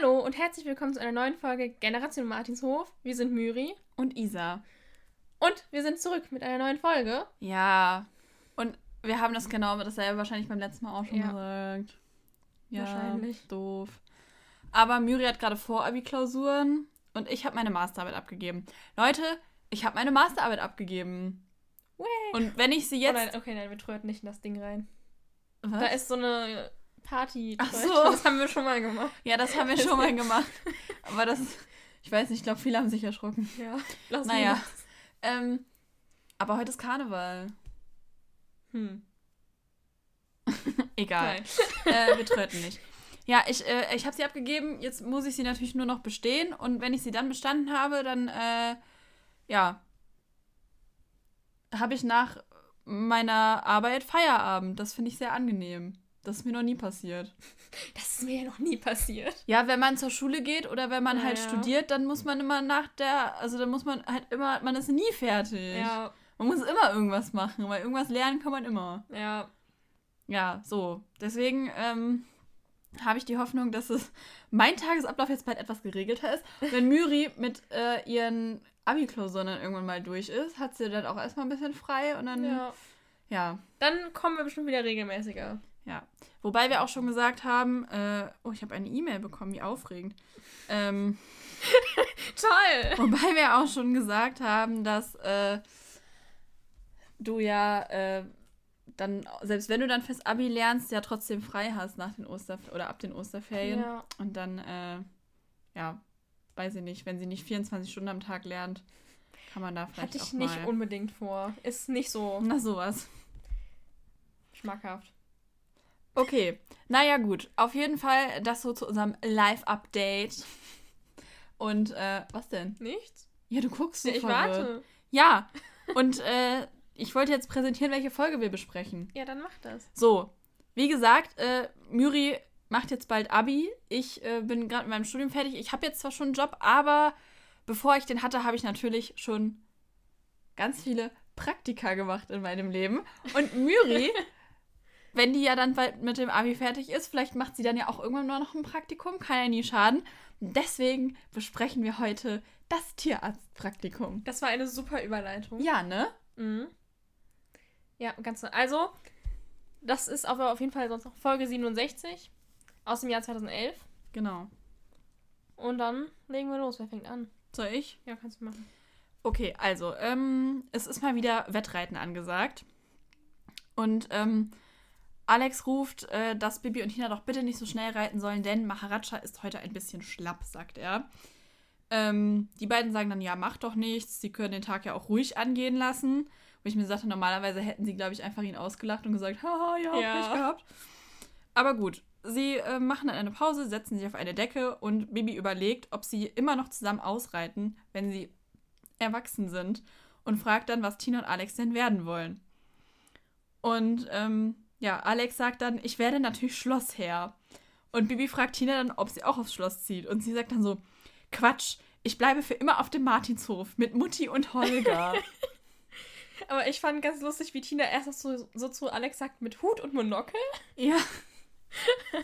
Hallo und herzlich willkommen zu einer neuen Folge Generation Martinshof. Wir sind Myri. Und Isa. Und wir sind zurück mit einer neuen Folge. Ja. Und wir haben das genau dasselbe wahrscheinlich beim letzten Mal auch schon Ja. gesagt. Ja, Wahrscheinlich. Doof. Aber Myri hat gerade Vor-Abi-Klausuren und ich habe meine Masterarbeit abgegeben. Leute, ich habe meine Masterarbeit abgegeben. Und wenn ich sie Oh jetzt. nein, okay, nein, wir tröten nicht in das Ding rein. Was? Da ist so eine Party. Ach so. Das haben wir schon mal gemacht. ja, das haben wir schon mal gemacht. Aber das ist. Ich weiß nicht, ich glaube, viele haben sich erschrocken. Ja. Lass Naja. Ähm, aber heute ist Karneval. Hm. Egal. Äh, wir tröten nicht. Ja, ich, äh, ich habe sie abgegeben. Jetzt muss ich sie natürlich nur noch bestehen. Und wenn ich sie dann bestanden habe, dann, äh, ja, habe ich nach meiner Arbeit Feierabend. Das finde ich sehr angenehm. Das ist mir noch nie passiert. Das ist mir ja noch nie passiert. Ja, wenn man zur Schule geht oder wenn man Ja, halt ja. studiert, dann muss man immer nach der, also dann muss man halt immer, man ist nie fertig. Ja, Man muss immer irgendwas machen, weil irgendwas lernen kann man immer. ja. Ja, so. Deswegen ähm, habe ich die Hoffnung, dass es mein Tagesablauf jetzt bald etwas geregelter ist. Wenn Myri mit äh, ihren Abi-Klausuren dann irgendwann mal durch ist, hat sie dann auch erstmal ein bisschen frei und dann, ja. ja. ja. Dann kommen wir bestimmt wieder regelmäßiger. Wobei wir auch schon gesagt haben, äh, oh, ich habe eine E-Mail bekommen, wie aufregend. Ähm, Toll! wobei wir auch schon gesagt haben, dass äh, du ja äh, dann, selbst wenn du dann fürs Abi lernst, ja trotzdem frei hast nach den Oster oder ab den Osterferien. Ja. Und dann, äh, ja, weiß ich nicht, wenn sie nicht 24 Stunden am Tag lernt, kann man da vielleicht Hatte ich auch nicht unbedingt vor. Ist nicht so Na, sowas. schmackhaft. Okay, naja gut. Auf jeden Fall das so zu unserem Live-Update. Und, äh, was denn? Nichts? Ja, du guckst so ich verwirrt. warte. Ja, und, äh, ich wollte jetzt präsentieren, welche Folge wir besprechen. Ja, dann mach das. So, wie gesagt, äh, Myri macht jetzt bald Abi. Ich äh, bin gerade mit meinem Studium fertig. Ich habe jetzt zwar schon einen Job, aber bevor ich den hatte, habe ich natürlich schon ganz viele Praktika gemacht in meinem Leben. Und Myri, wenn die ja dann bald mit dem Abi fertig ist, vielleicht macht sie dann ja auch irgendwann mal noch ein Praktikum. Kann ja nie schaden. Deswegen besprechen wir heute das Tierarztpraktikum. Das war eine super Überleitung. Ja, ne? Mhm. Ja, ganz Also, das ist auf, auf jeden Fall sonst noch Folge 67 aus dem Jahr 2011. Genau. Und dann legen wir los. Wer fängt an? Soll ich? Ja, kannst du machen. Okay, also, ähm, es ist mal wieder Wettreiten angesagt. Und ähm, Alex ruft, äh, dass Bibi und Tina doch bitte nicht so schnell reiten sollen, denn Maharaja ist heute ein bisschen schlapp, sagt er. Ähm, die beiden sagen dann, ja, mach doch nichts, sie können den Tag ja auch ruhig angehen lassen. Wo ich mir sagte, normalerweise hätten sie, glaube ich, einfach ihn ausgelacht und gesagt, haha, ja, Ja. Pech gehabt. Aber gut, sie äh, machen dann eine Pause, setzen sich auf eine Decke und Bibi überlegt, ob sie immer noch zusammen ausreiten, wenn sie erwachsen sind und fragt dann, was Tina und Alex denn werden wollen. Und ähm, ja, Alex sagt dann, ich werde natürlich Schlossherr. Und Bibi fragt Tina dann, ob sie auch aufs Schloss zieht. Und sie sagt dann so, Quatsch, ich bleibe für immer auf dem Martinshof mit Mutti und Holger. Aber ich fand ganz lustig, wie Tina erst so, so zu Alex sagt, mit Hut und Monokel. ja.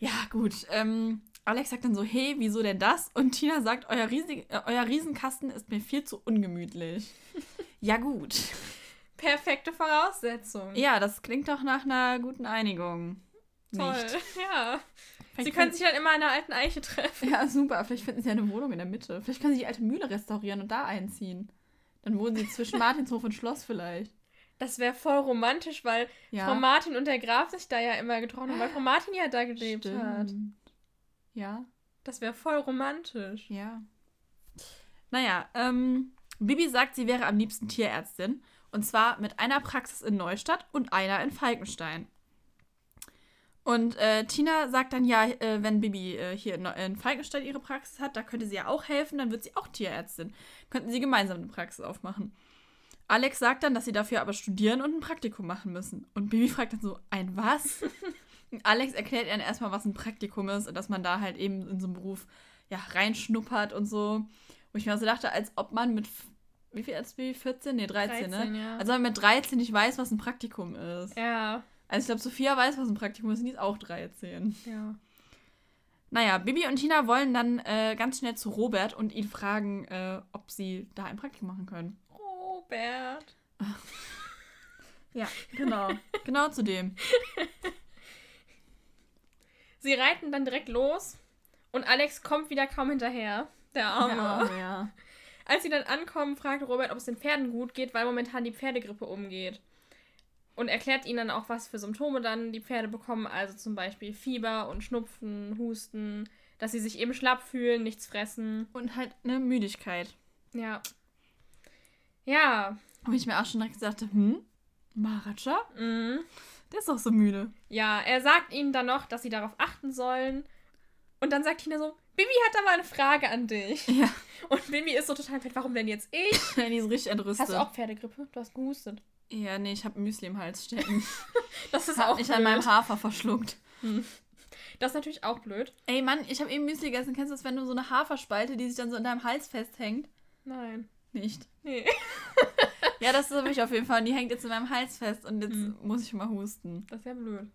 ja, gut. Ähm, Alex sagt dann so, hey, wieso denn das? Und Tina sagt, euer, riesig, äh, euer Riesenkasten ist mir viel zu ungemütlich. ja, gut. Perfekte Voraussetzung. Ja, das klingt doch nach einer guten Einigung. Toll. Nicht. Ja. Vielleicht Sie können sich dann immer an der alten Eiche treffen. Ja, super. Vielleicht finden sie eine Wohnung in der Mitte. Vielleicht können sie die alte Mühle restaurieren und da einziehen. Dann wohnen sie zwischen Martinshof und Schloss vielleicht. Das wäre voll romantisch, weil Ja. Frau Martin und der Graf sich da ja immer getroffen haben, weil Frau Martin ja da gelebt hat. Stimmt. Ja, Das wäre voll romantisch. ja. Naja, ähm, Bibi sagt, sie wäre am liebsten Tierärztin. Und zwar mit einer Praxis in Neustadt und einer in Falkenstein. Und äh, Tina sagt dann, ja, äh, wenn Bibi äh, hier in, in Falkenstein ihre Praxis hat, da könnte sie ja auch helfen, dann wird sie auch Tierärztin. Könnten sie gemeinsam eine Praxis aufmachen. Alex sagt dann, dass sie dafür aber studieren und ein Praktikum machen müssen. Und Bibi fragt dann so, ein was? und Alex erklärt ihr dann erstmal, was ein Praktikum ist und dass man da halt eben in so einen Beruf ja, reinschnuppert und so. Wo ich mir also dachte, als ob man mit, wie viel als Bibi? 14? Nee, 13, 13, ne? ja. Als ob man mit 13 nicht weiß, was ein Praktikum ist. Ja, Also ich glaube, Sophia weiß, was ein Praktikum ist und die ist auch 13. ja. Naja, Bibi und Tina wollen dann äh, ganz schnell zu Robert und ihn fragen, äh, ob sie da ein Praktikum machen können. Robert. Ja, genau. genau zu dem. Sie reiten dann direkt los und Alex kommt wieder kaum hinterher. Der Arme. Der Arme, ja. Als sie dann ankommen, fragt Robert, ob es den Pferden gut geht, weil momentan die Pferdegrippe umgeht. Und erklärt ihnen dann auch, was für Symptome dann die Pferde bekommen, also zum Beispiel Fieber und Schnupfen, Husten, dass sie sich eben schlapp fühlen, nichts fressen. Und halt eine Müdigkeit. Ja. Ja. Wo ich mir auch schon direkt gesagt habe, hm, Maharaja? Mhm. Der ist doch so müde. Ja, er sagt ihnen dann noch, dass sie darauf achten sollen. Und dann sagt Tina so, Bibi hat da mal eine Frage an dich. Ja. Und Bibi ist so total fett, warum denn jetzt ich? Die ist richtig entrüstet. Hast du auch Pferdegrippe? Du hast gehustet. Ja, nee, ich habe Müsli im Hals stecken. Das ist Hab auch mich blöd. an meinem Hafer verschluckt. Das ist natürlich auch blöd. Ey, Mann, ich habe eben Müsli gegessen. Kennst du das, wenn du so eine Haferspalte, die sich dann so in deinem Hals festhängt? Nein. Nicht. Nee. Ja, das habe ich auf jeden Fall. Und die hängt jetzt in meinem Hals fest und jetzt Hm. muss ich mal husten. Das ist ja blöd.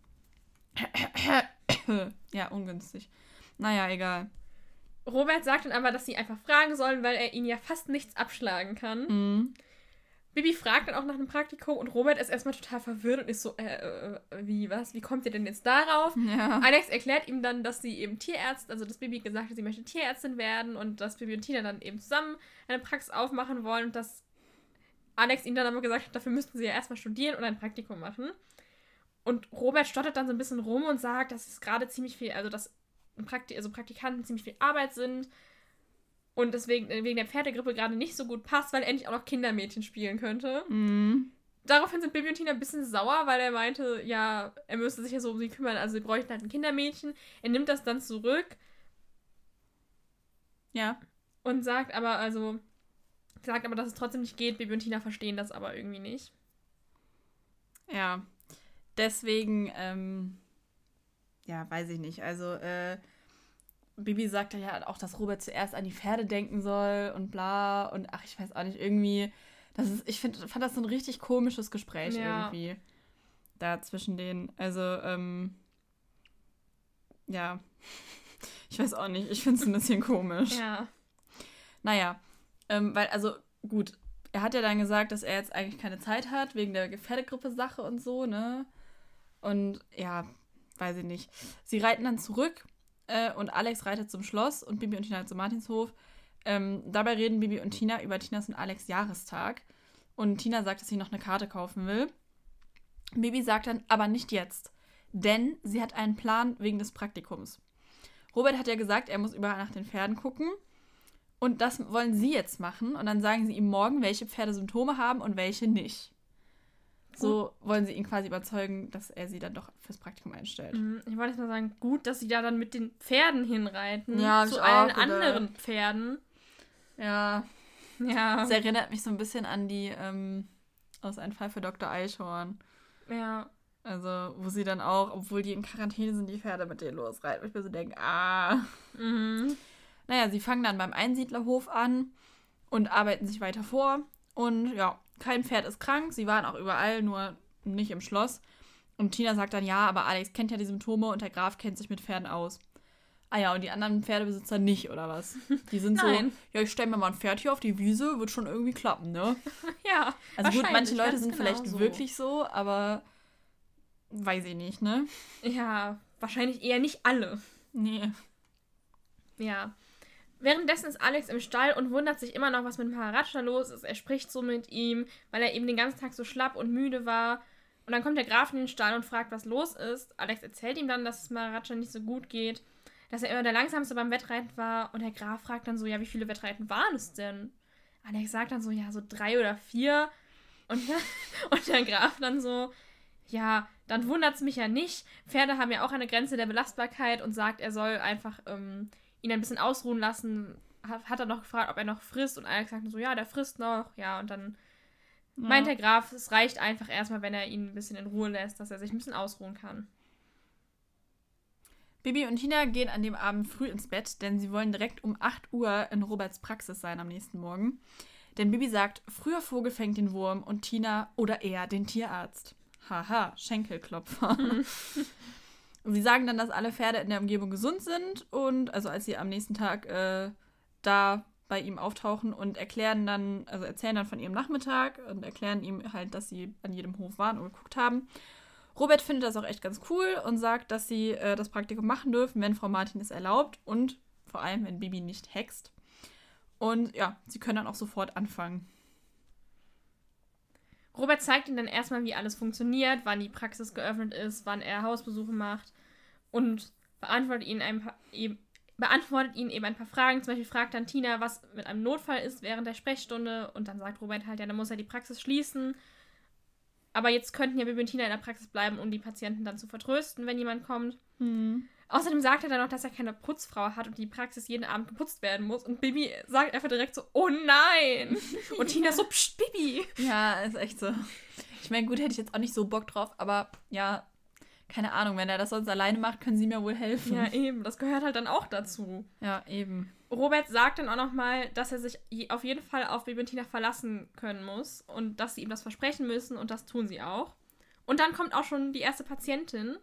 ja, ungünstig. Naja, egal. Robert sagt dann aber, dass sie einfach fragen sollen, weil er ihnen ja fast nichts abschlagen kann. Mhm. Bibi fragt dann auch nach einem Praktikum und Robert ist erstmal total verwirrt und ist so, äh, äh, wie, was? Wie kommt ihr denn jetzt darauf? Ja. Alex erklärt ihm dann, dass sie eben Tierärztin, also dass Bibi gesagt hat, sie möchte Tierärztin werden und dass Bibi und Tina dann eben zusammen eine Praxis aufmachen wollen und dass Alex ihm dann aber gesagt hat, dafür müssten sie ja erstmal studieren und ein Praktikum machen. Und Robert stottert dann so ein bisschen rum und sagt, dass es gerade ziemlich viel, also dass Prakti also Praktikanten ziemlich viel Arbeit sind und deswegen äh, wegen der Pferdegrippe gerade nicht so gut passt, weil er endlich auch noch Kindermädchen spielen könnte. Mhm. Daraufhin sind Bibi und Tina ein bisschen sauer, weil er meinte, ja, er müsste sich ja so um sie kümmern, also sie bräuchten halt ein Kindermädchen. Er nimmt das dann zurück Ja. und sagt aber, also, sagt aber, dass es trotzdem nicht geht. Bibi und Tina verstehen das aber irgendwie nicht. Ja. Deswegen, ähm, ja, weiß ich nicht. Also, äh, Bibi sagte ja auch, dass Robert zuerst an die Pferde denken soll und bla. Und ach, ich weiß auch nicht, irgendwie. Das ist, ich find, fand das so ein richtig komisches Gespräch Ja. irgendwie. Da zwischen denen. Also, ähm, ja. Ich weiß auch nicht. Ich finde es ein bisschen komisch. Ja. Naja, ähm, weil, also gut, er hat ja dann gesagt, dass er jetzt eigentlich keine Zeit hat, wegen der Pferdegrippe-Sache und so, ne? Und ja, weiß ich nicht. Sie reiten dann zurück äh, und Alex reitet zum Schloss und Bibi und Tina zum Martinshof. Ähm, dabei reden Bibi und Tina über Tinas und Alex Jahrestag. Und Tina sagt, dass sie noch eine Karte kaufen will. Bibi sagt dann, aber nicht jetzt. Denn sie hat einen Plan wegen des Praktikums. Robert hat ja gesagt, er muss überall nach den Pferden gucken. Und das wollen sie jetzt machen. Und dann sagen sie ihm morgen, welche Pferde Symptome haben und welche nicht. So wollen sie ihn quasi überzeugen, dass er sie dann doch fürs Praktikum einstellt. Mhm. Ich wollte jetzt mal sagen, gut, dass sie da dann mit den Pferden hinreiten. Ja, zu allen anderen Pferden. Ja, Ja. das erinnert mich so ein bisschen an die ähm, aus Ein Fall für Dr. Eichhorn. Ja. Also, wo sie dann auch, obwohl die in Quarantäne sind, die Pferde mit denen losreiten. Ich mir so denke, ah. Mhm. Naja, sie fangen dann beim Einsiedlerhof an und arbeiten sich weiter vor. Und ja, kein Pferd ist krank. Sie waren auch überall, nur nicht im Schloss. Und Tina sagt dann, ja, aber Alex kennt ja die Symptome und der Graf kennt sich mit Pferden aus. Ah ja, und die anderen Pferdebesitzer nicht, oder was? Die sind so, Nein. ja, ich stelle mir mal ein Pferd hier auf die Wiese, wird schon irgendwie klappen, ne? Ja. Also gut, manche Leute sind vielleicht genau so. wirklich so, aber weiß ich nicht, ne? Ja, wahrscheinlich eher nicht alle. Nee. Ja. Währenddessen ist Alex im Stall und wundert sich immer noch, was mit Maharaja los ist. Er spricht so mit ihm, weil er eben den ganzen Tag so schlapp und müde war. Und dann kommt der Graf in den Stall und fragt, was los ist. Alex erzählt ihm dann, dass es Maharaja nicht so gut geht, dass er immer der Langsamste beim Wettreiten war. Und der Graf fragt dann so, ja, wie viele Wettreiten waren es denn? Alex sagt dann so, ja, so drei oder vier. Und, und der Graf dann so, ja, dann wundert es mich ja nicht. Pferde haben ja auch eine Grenze der Belastbarkeit und sagt, er soll einfach ähm, ihn ein bisschen ausruhen lassen. Hat, hat er noch gefragt, ob er noch frisst und Alex sagt so, ja, der frisst noch. Ja, und dann meint der Graf, es reicht einfach erstmal, wenn er ihn ein bisschen in Ruhe lässt, dass er sich ein bisschen ausruhen kann. Bibi und Tina gehen an dem Abend früh ins Bett, denn sie wollen direkt um 8 Uhr in Roberts Praxis sein am nächsten Morgen. Denn Bibi sagt, früher Vogel fängt den Wurm und Tina oder er den Tierarzt. Haha, Schenkelklopfer. sie sagen dann, dass alle Pferde in der Umgebung gesund sind und also als sie am nächsten Tag äh, da bei ihm auftauchen und erklären dann, also erzählen dann von ihrem Nachmittag und erklären ihm halt, dass sie an jedem Hof waren und geguckt haben. Robert findet das auch echt ganz cool und sagt, dass sie äh, das Praktikum machen dürfen, wenn Frau Martin es erlaubt und vor allem, wenn Bibi nicht hext. Und ja, sie können dann auch sofort anfangen. Robert zeigt ihnen dann erstmal, wie alles funktioniert, wann die Praxis geöffnet ist, wann er Hausbesuche macht und beantwortet ihnen, ein paar, eben, beantwortet ihnen eben ein paar Fragen. Zum Beispiel fragt dann Tina, was mit einem Notfall ist während der Sprechstunde und dann sagt Robert halt, ja, dann muss er die Praxis schließen. Aber jetzt könnten ja Bibi und Tina in der Praxis bleiben, um die Patienten dann zu vertrösten, wenn jemand kommt. Hm. Außerdem sagt er dann noch, dass er keine Putzfrau hat und die Praxis jeden Abend geputzt werden muss. Und Bibi sagt einfach direkt so, oh nein! Und Tina so, pst, Bibi! Ja, ist echt so. Ich meine, gut, hätte ich jetzt auch nicht so Bock drauf, aber ja, keine Ahnung, wenn er das sonst alleine macht, können sie mir wohl helfen. Ja, eben. Das gehört halt dann auch dazu. Ja, eben. Robert sagt dann auch nochmal, dass er sich auf jeden Fall auf Bibi und Tina verlassen können muss und dass sie ihm das versprechen müssen und das tun sie auch. Und dann kommt auch schon die erste Patientin,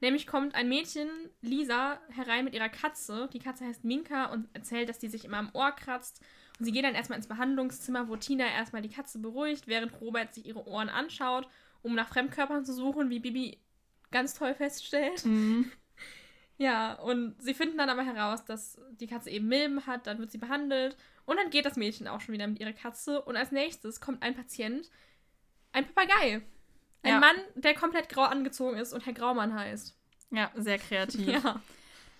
Nämlich kommt ein Mädchen, Lisa, herein mit ihrer Katze. Die Katze heißt Minka und erzählt, dass die sich immer am Ohr kratzt. Und sie geht dann erstmal ins Behandlungszimmer, wo Tina erstmal die Katze beruhigt, während Robert sich ihre Ohren anschaut, um nach Fremdkörpern zu suchen, wie Bibi ganz toll feststellt. Mhm. Ja, und sie finden dann aber heraus, dass die Katze eben Milben hat, dann wird sie behandelt und dann geht das Mädchen auch schon wieder mit ihrer Katze und als nächstes kommt ein Patient, ein Papagei. Ein Ja. Mann, der komplett grau angezogen ist und Herr Graumann heißt. Ja, sehr kreativ. Ja.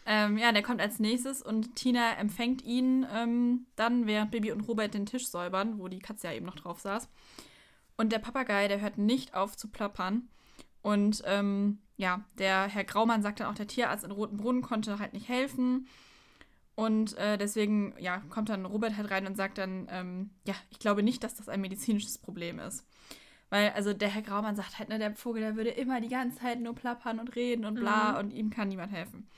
Ähm, ja, der kommt als nächstes und Tina empfängt ihn ähm, dann, während Bibi und Robert den Tisch säubern, wo die Katze ja eben noch drauf saß. Und der Papagei, der hört nicht auf zu plappern. Und ähm, ja, der Herr Graumann sagt dann auch, der Tierarzt in Roten Brunnen konnte halt nicht helfen. Und äh, deswegen, ja, kommt dann Robert halt rein und sagt dann, ähm, ja, ich glaube nicht, dass das ein medizinisches Problem ist. Weil, also der Herr Graumann sagt halt, ne, der Vogel, der würde immer die ganze Zeit nur plappern und reden und bla Mhm. und ihm kann niemand helfen.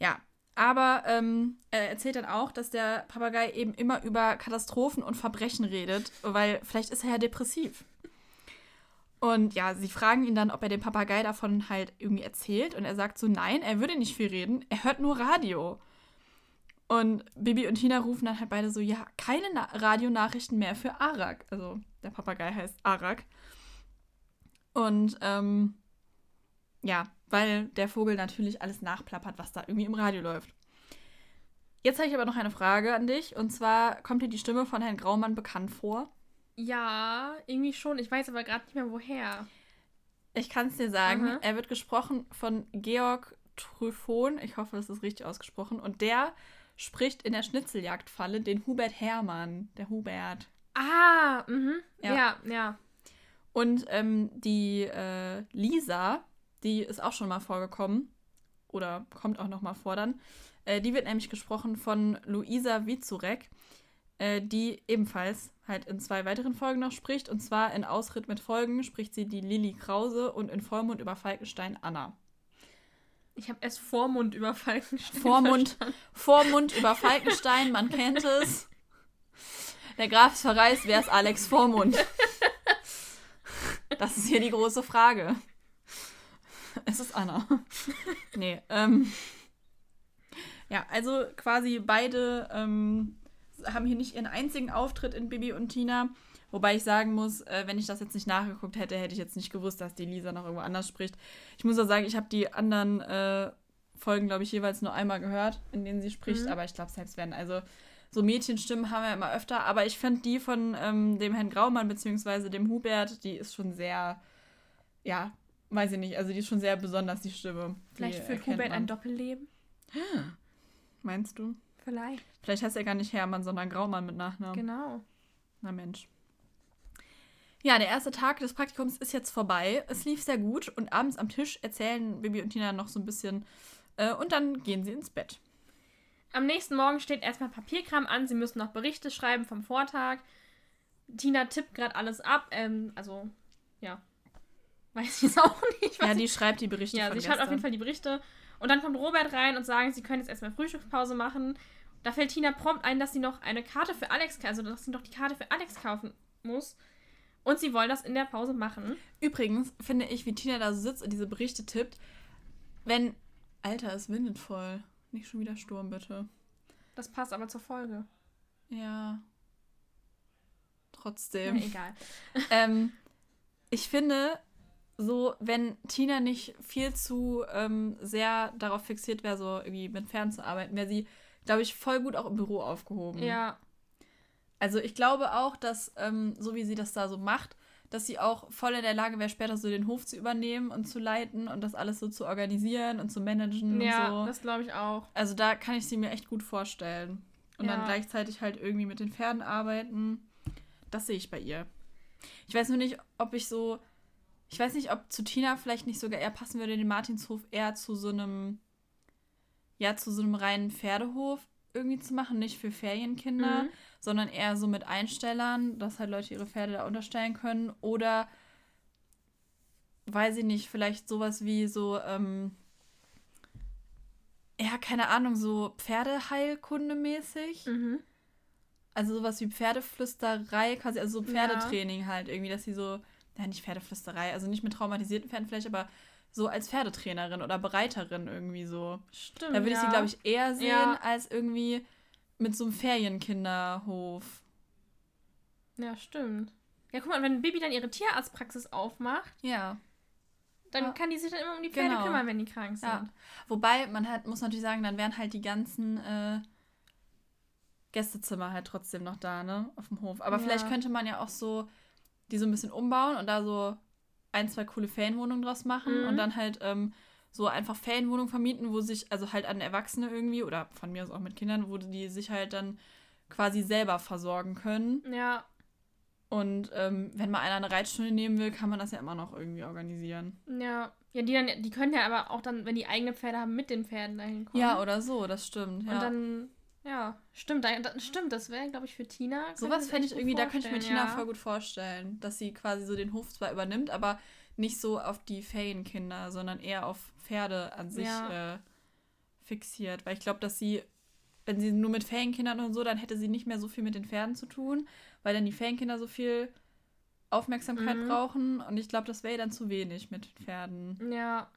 Ja, aber ähm, er erzählt dann auch, dass der Papagei eben immer über Katastrophen und Verbrechen redet, weil vielleicht ist er ja depressiv. Und ja, sie fragen ihn dann, ob er dem Papagei davon halt irgendwie erzählt. Und er sagt so, nein, er würde nicht viel reden, er hört nur Radio. Und Bibi und Tina rufen dann halt beide so, ja, keine Na Radionachrichten mehr für Arak. Also der Papagei heißt Arak. Und ähm, ja, weil der Vogel natürlich alles nachplappert, was da irgendwie im Radio läuft. Jetzt habe ich aber noch eine Frage an dich. Und zwar kommt dir die Stimme von Herrn Graumann bekannt vor? Ja, irgendwie schon. Ich weiß aber gerade nicht mehr woher. Ich kann es dir sagen. Aha. Er wird gesprochen von Georg Trüffon. Ich hoffe, das ist richtig ausgesprochen. Und der spricht in der Schnitzeljagdfalle den Hubert Hermann. Der Hubert. Ah, mhm. Ja. Ja, ja. Und ähm, die äh, Lisa, die ist auch schon mal vorgekommen. Oder kommt auch noch mal vor dann. Äh, die wird nämlich gesprochen von Luisa Wizurek, äh, die ebenfalls halt in zwei weiteren Folgen noch spricht. Und zwar in Ausritt mit Folgen spricht sie die Lilly Krause und in Vollmond über Falkenstein Anna. Ich habe erst Vormund über Falkenstein. Vormund, verstanden. Vormund über Falkenstein, man kennt es. Der Graf ist verreist, wer ist Alex Vormund? Das ist hier die große Frage. Es ist Anna. Nee, ähm. Ja, also quasi beide ähm, haben hier nicht ihren einzigen Auftritt in Bibi und Tina. Wobei ich sagen muss, äh, wenn ich das jetzt nicht nachgeguckt hätte, hätte ich jetzt nicht gewusst, dass die Lisa noch irgendwo anders spricht. Ich muss auch sagen, ich habe die anderen äh, Folgen, glaube ich, jeweils nur einmal gehört, in denen sie spricht. Mhm. Aber ich glaube, selbst wenn, also so Mädchenstimmen haben wir immer öfter. Aber ich finde die von ähm, dem Herrn Graumann beziehungsweise dem Hubert, die ist schon sehr, ja, weiß ich nicht, also die ist schon sehr besonders, die Stimme. Vielleicht die führt Hubert man. ein Doppelleben. Meinst du? Vielleicht. Vielleicht heißt er gar nicht Hermann, sondern Graumann mit Nachnamen. Genau. Na Mensch. Ja, der erste Tag des Praktikums ist jetzt vorbei. Es lief sehr gut und abends am Tisch erzählen Bibi und Tina noch so ein bisschen äh, und dann gehen sie ins Bett. Am nächsten Morgen steht erstmal Papierkram an. Sie müssen noch Berichte schreiben vom Vortag. Tina tippt gerade alles ab. Ähm, also, ja. Weiß ich es auch nicht. Ja, die schreibt die Berichte Ja, von sie schreibt auf gestern. jeden Fall die Berichte. Und dann kommt Robert rein und sagen, sie können jetzt erstmal Frühstückspause machen. Da fällt Tina prompt ein, dass sie noch eine Karte für Alex, also dass sie noch die Karte für Alex kaufen muss. Und sie wollen das in der Pause machen. Übrigens finde ich, wie Tina da so sitzt und diese Berichte tippt, wenn. Alter, es windet voll. Nicht schon wieder Sturm, bitte. Das passt aber zur Folge. Ja. Trotzdem. Ja, egal. ähm, ich finde, so, wenn Tina nicht viel zu ähm, sehr darauf fixiert wäre, so irgendwie mit Pferden zu arbeiten, wäre sie, glaube ich, voll gut auch im Büro aufgehoben. Ja. Also ich glaube auch, dass, ähm, so wie sie das da so macht, dass sie auch voll in der Lage wäre, später so den Hof zu übernehmen und zu leiten und das alles so zu organisieren und zu managen Ja, und so. das glaube ich auch. Also da kann ich sie mir echt gut vorstellen. Und Ja. dann gleichzeitig halt irgendwie mit den Pferden arbeiten. Das sehe ich bei ihr. Ich weiß nur nicht, ob ich so. Ich weiß nicht, ob zu Tina vielleicht nicht sogar eher passen würde, den Martinshof eher zu so einem. Ja, zu so einem reinen Pferdehof irgendwie zu machen. Nicht für Ferienkinder, Mhm. sondern eher so mit Einstellern, dass halt Leute ihre Pferde da unterstellen können. Oder. Weiß ich nicht, vielleicht sowas wie so. Ähm, ja, keine Ahnung, so Pferdeheilkunde-mäßig. Mhm. Also sowas wie Pferdeflüsterei, quasi, also so Pferdetraining halt irgendwie, dass sie so, ja, nicht Pferdeflüsterei, also nicht mit traumatisierten Pferden vielleicht, aber so als Pferdetrainerin oder Bereiterin irgendwie so. Stimmt. Da würde ich ja. sie, glaube ich, eher sehen, Ja. als irgendwie mit so einem Ferienkinderhof. Ja, stimmt. Ja, guck mal, wenn Bibi dann ihre Tierarztpraxis aufmacht, Ja. dann Ja. kann die sich dann immer um die Pferde Genau. kümmern, wenn die krank sind. Ja. Wobei, man hat, muss natürlich sagen, dann wären halt die ganzen äh, Gästezimmer halt trotzdem noch da, ne? Auf dem Hof. Aber vielleicht könnte man ja auch so die so ein bisschen umbauen und da so ein, zwei coole Ferienwohnungen draus machen Mhm. und dann halt ähm, so einfach Ferienwohnungen vermieten, wo sich, also halt an Erwachsene irgendwie oder von mir aus auch mit Kindern, wo die sich halt dann quasi selber versorgen können. Ja, Und ähm, wenn mal einer eine Reitstunde nehmen will, kann man das ja immer noch irgendwie organisieren. ja. Ja, die, dann, die können ja aber auch dann, wenn die eigene Pferde haben, mit den Pferden dahin kommen. Ja, oder so, das stimmt. Ja. Und dann, ja, stimmt, da, stimmt, das wäre, glaube ich, für Tina. Sowas fände ich irgendwie, da könnte ich mir vorstellen, Tina ja. voll gut vorstellen, dass sie quasi so den Hof zwar übernimmt, aber nicht so auf die Ferienkinder, sondern eher auf Pferde an sich Ja. äh, fixiert. Weil ich glaube, dass sie, wenn sie nur mit Ferienkindern und so, dann hätte sie nicht mehr so viel mit den Pferden zu tun, weil dann die Ferienkinder so viel Aufmerksamkeit Mhm. brauchen. Und ich glaube, das wäre dann zu wenig mit Pferden. Ja,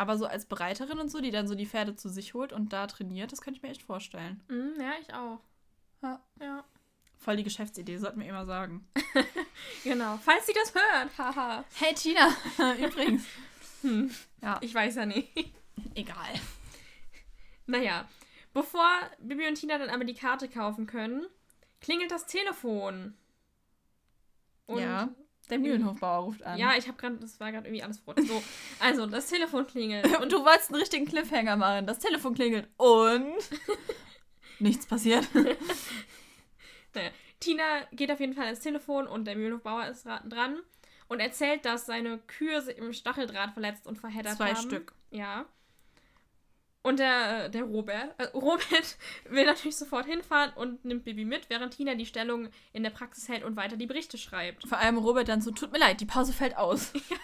Aber so als Bereiterin und so, die dann so die Pferde zu sich holt und da trainiert, das könnte ich mir echt vorstellen. mhm, ja, ich auch. Ja. Ja, Voll die Geschäftsidee, sollten wir immer sagen. genau. Falls sie das hört, haha. Hey Tina, übrigens. Hm, Ja, ich weiß ja nicht. egal. Naja, bevor Bibi und Tina dann aber die Karte kaufen können, klingelt das Telefon. Und ja, der Mühlenhofbauer ruft an. Ja, ich habe gerade, das war gerade irgendwie alles rot. So, also das Telefon klingelt. und du wolltest einen richtigen Cliffhanger machen. Das Telefon klingelt und nichts passiert. Naja, Tina geht auf jeden Fall ans Telefon und der Mühlenhofbauer ist ra- dran und erzählt, dass seine Kühe sich im Stacheldraht verletzt und verheddert Zwei haben. Stück. Ja. Und der, äh, der Robert, äh, Robert will natürlich sofort hinfahren und nimmt Bibi mit, während Tina die Stellung in der Praxis hält und weiter die Berichte schreibt. Vor allem Robert dann so, tut mir leid, die Pause fällt aus. Ja.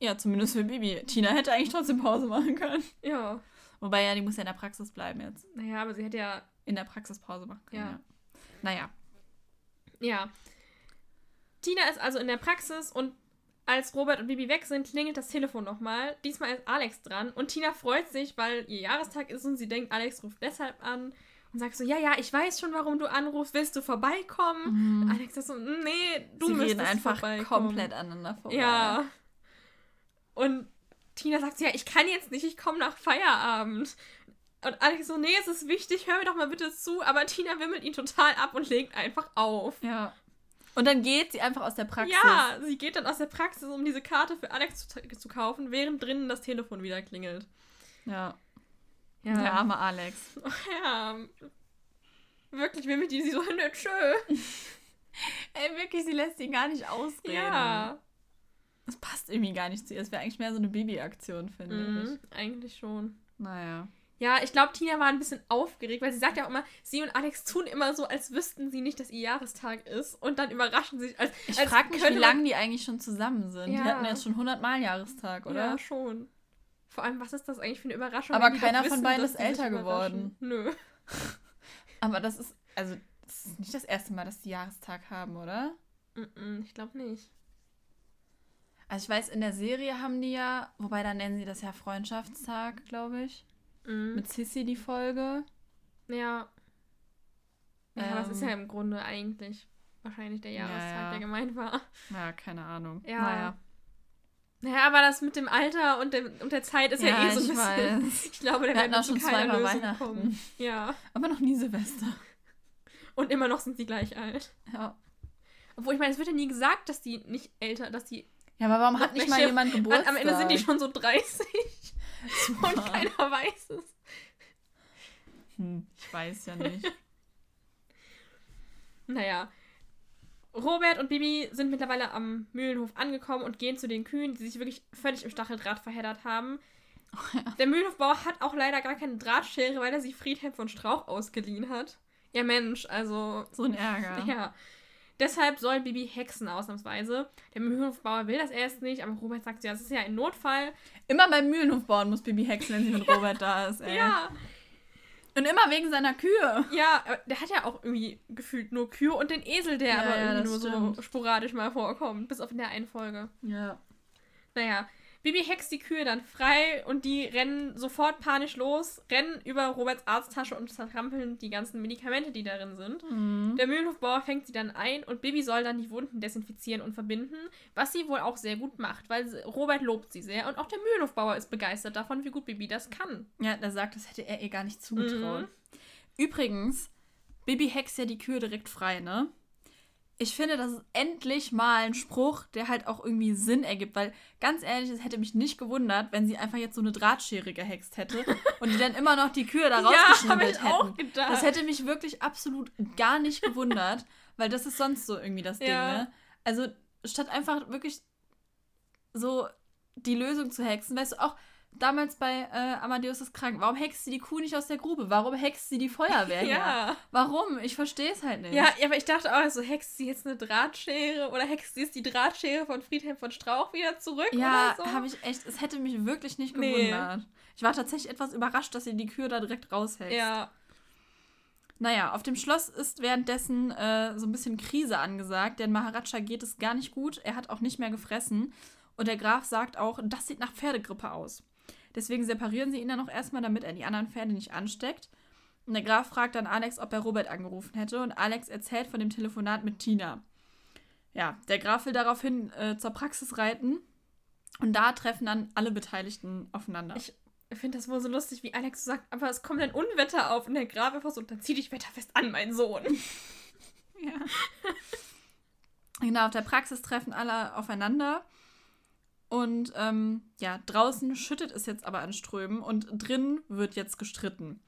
Ja, zumindest für Bibi. Tina hätte eigentlich trotzdem Pause machen können. Ja. Wobei ja, die muss ja in der Praxis bleiben jetzt. Naja, aber sie hätte ja In der Praxis Pause machen können. Ja. Ja. Naja. Ja. Tina ist also in der Praxis und als Robert und Bibi weg sind, klingelt das Telefon nochmal. Diesmal ist Alex dran und Tina freut sich, weil ihr Jahrestag ist und sie denkt, Alex ruft deshalb an und sagt so, ja, ja, ich weiß schon, warum du anrufst, willst du vorbeikommen? Alex sagt so, nee, du Sie müsstest reden einfach vorbeikommen. komplett aneinander vorbei. Ja. Und Tina sagt so, ja, ich kann jetzt nicht, ich komme nach Feierabend. Und Alex so, nee, es ist wichtig, hör mir doch mal bitte zu. Aber Tina wimmelt ihn total ab und legt einfach auf. Ja. Und dann geht sie einfach aus der Praxis. Ja, sie geht dann aus der Praxis, um diese Karte für Alex zu, zu kaufen, während drinnen das Telefon wieder klingelt. Ja. Ja. Der arme Alex. ja. Wirklich wimmelt die sie so, nö, tschö. Ey, wirklich, sie lässt ihn gar nicht ausreden. Ja. Das passt irgendwie gar nicht zu ihr. Es wäre eigentlich mehr so eine Baby-Aktion, finde Mhm, eigentlich schon. ich. Naja. Ja, ich glaube, Tina war ein bisschen aufgeregt, weil sie sagt ja auch immer, sie und Alex tun immer so, als wüssten sie nicht, dass ihr Jahrestag ist. Und dann überraschen sie sich. Als, Ich frage mich, wie lange die eigentlich schon zusammen sind. Ja. Die hatten jetzt schon 100 Mal Jahrestag, oder? Ja, schon. Vor allem, was ist das eigentlich für eine Überraschung? Aber keiner von wissen, beiden dass ist älter überraschen? Nö. Aber das ist, also, das ist nicht das erste Mal, dass die Jahrestag haben, oder? Ich glaube nicht. Also ich weiß, in der Serie haben die ja, wobei dann nennen sie das ja Freundschaftstag, glaube ich. Mhm. Mit Sissy die Folge. Ja. Ja, aber es ist Ähm. ja im Grunde eigentlich wahrscheinlich der Ja, Jahrestag, ja. der gemeint war. Ja, keine Ahnung. Ja. Naja. Naja, aber das mit dem Alter und, dem, und der Zeit ist ja, Ja, eh so ein ich bisschen. weiß. Ich glaube, da werden wir auch schon zweimal Lösung Weihnachten. kommen. Ja. Aber noch nie Silvester. Und immer noch sind sie gleich alt. Ja. Obwohl, ich meine, es wird ja nie gesagt, dass die nicht älter, dass die. Ja, aber warum hat nicht mal jemand Geburtstag? am Ende sind die schon so 30 Super. und keiner weiß es. Hm, ich weiß ja nicht. Naja. Robert und Bibi sind mittlerweile am Mühlenhof angekommen und gehen zu den Kühen, die sich wirklich völlig im Stacheldraht verheddert haben. Der Mühlenhofbauer hat auch leider gar keine Drahtschere, weil er sie Friedhelm von Strauch ausgeliehen hat. Ja, Mensch, also. So ein Ärger. Ja. Deshalb soll Bibi hexen ausnahmsweise. Der Mühlenhofbauer will das erst nicht, aber Robert sagt, ja, das ist ja ein Notfall. Immer beim Mühlenhof bauen muss Bibi hexen, wenn sie mit Robert da ist, ey. Ja, Und immer wegen seiner Kühe. ja, der hat ja auch irgendwie gefühlt nur Kühe und den Esel, der Ja, aber ja, irgendwie nur das so stimmt. sporadisch mal vorkommt, bis auf in der einen Folge. Ja. Naja, Bibi hext die Kühe dann frei und die rennen sofort panisch los, rennen über Roberts Arzttasche und zertrampeln die ganzen Medikamente, die darin sind. Mhm. Der Mühlenhofbauer fängt sie dann ein und Bibi soll dann die Wunden desinfizieren und verbinden, was sie wohl auch sehr gut macht, weil Robert lobt sie sehr und auch der Mühlenhofbauer ist begeistert davon, wie gut Bibi das kann. Ja, der sagt, das hätte er ihr gar nicht zugetraut. Mhm. Übrigens, Bibi hext ja die Kühe direkt frei, ne? Ich finde, das ist endlich mal ein Spruch, der halt auch irgendwie Sinn ergibt, weil ganz ehrlich, es hätte mich nicht gewundert, wenn sie einfach jetzt so eine Drahtschere gehext hätte und die dann immer noch die Kühe da Ja, rausgeschnibbelt auch hätten. gedacht. Das hätte mich wirklich absolut gar nicht gewundert, weil das ist sonst so irgendwie das Ding, Ja. ne? Also statt einfach wirklich so die Lösung zu hexen, weißt du, auch damals bei äh, Amadeus ist krank, warum hext sie die Kuh nicht aus der Grube? Warum hext sie die Feuerwehr her? Ja. Warum? Ich verstehe es halt nicht. Ja, aber ich dachte auch, so hext sie jetzt eine Drahtschere oder hext sie jetzt die Drahtschere von Friedhelm von Strauch wieder zurück Ja, oder so? habe ich echt, es hätte mich wirklich nicht Nee. gewundert. Ich war tatsächlich etwas überrascht, dass sie die Kühe da direkt raushext. Ja, Naja, auf dem Schloss ist währenddessen äh, so ein bisschen Krise angesagt, denn Maharaja geht es gar nicht gut. Er hat auch nicht mehr gefressen. Und der Graf sagt auch, das sieht nach Pferdegrippe aus. Deswegen separieren sie ihn dann auch erstmal, damit er die anderen Pferde nicht ansteckt. Und der Graf fragt dann Alex, ob er Robert angerufen hätte. Und Alex erzählt von dem Telefonat mit Tina. Ja, der Graf will daraufhin äh, zur Praxis reiten. Und da treffen dann alle Beteiligten aufeinander. Ich- ich finde das wohl so lustig, wie Alex so sagt, aber es kommt ein Unwetter auf und der Graf einfach so, dann zieh dich wetterfest an, mein Sohn. Ja. genau, auf der Praxis treffen alle aufeinander. Und ähm, ja, draußen schüttet es jetzt aber an Strömen und drin wird jetzt gestritten.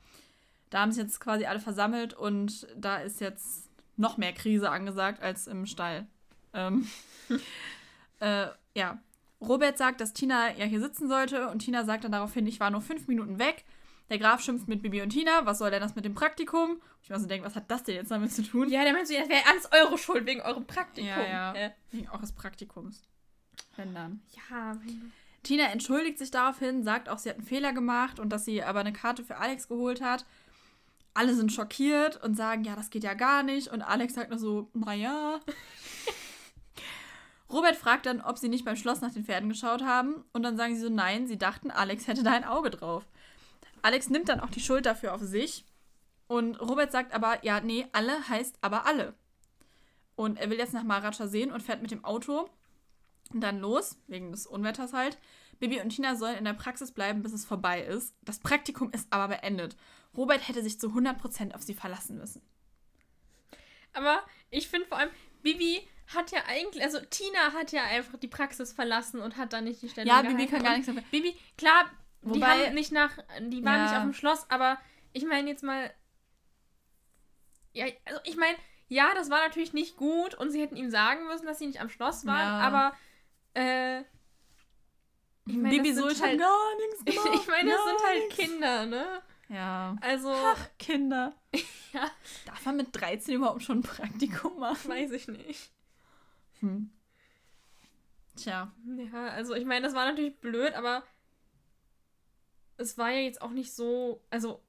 Da haben sich jetzt quasi alle versammelt und da ist jetzt noch mehr Krise angesagt als im Stall. Ähm, äh, ja, Robert sagt, dass Tina ja hier sitzen sollte und Tina sagt dann daraufhin, ich war nur fünf Minuten weg. Der Graf schimpft mit Bibi und Tina, was soll denn das mit dem Praktikum? Ich mir so denke, was hat das denn jetzt damit zu tun? Ja, der meint so, das wäre alles eure Schuld wegen eurem Praktikum. Ja, ja. Hä? Wegen eures Praktikums. Wenn dann. Ja, Tina entschuldigt sich daraufhin, sagt auch, sie hat einen Fehler gemacht und dass sie aber eine Karte für Alex geholt hat. Alle sind schockiert und sagen, ja, das geht ja gar nicht. Und Alex sagt nur so, naja. Robert fragt dann, ob sie nicht beim Schloss nach den Pferden geschaut haben. Und dann sagen sie so, nein, sie dachten, Alex hätte da ein Auge drauf. Alex nimmt dann auch die Schuld dafür auf sich. Und Robert sagt aber, ja, nee, alle heißt aber alle. Und er will jetzt nach Maharaja sehen und fährt mit dem Auto dann los, wegen des Unwetters halt. Bibi und Tina sollen in der Praxis bleiben, bis es vorbei ist. Das Praktikum ist aber beendet. Robert hätte sich zu 100% auf sie verlassen müssen. Aber ich finde vor allem, Bibi hat ja eigentlich, also Tina hat ja einfach die Praxis verlassen und hat dann nicht die Stelle Ja, Bibi kann gar nichts dafür. Bibi, klar, die Wobei- haben nicht nach, die waren Ja. nicht auf dem Schloss, aber ich meine jetzt mal, ja, also ich meine, ja, das war natürlich nicht gut und sie hätten ihm sagen müssen, dass sie nicht am Schloss waren, Ja. aber äh, ich meine, Bibi hab halt, gar nichts ich, gemacht. ich meine, das sind halt. Kinder, ne? Ja. Also, Ach, Kinder. ja, Darf man mit 13 überhaupt schon ein Praktikum machen? weiß ich nicht. Hm. Tja. Ja, also ich meine, das war natürlich blöd, aber es war ja jetzt auch nicht so, also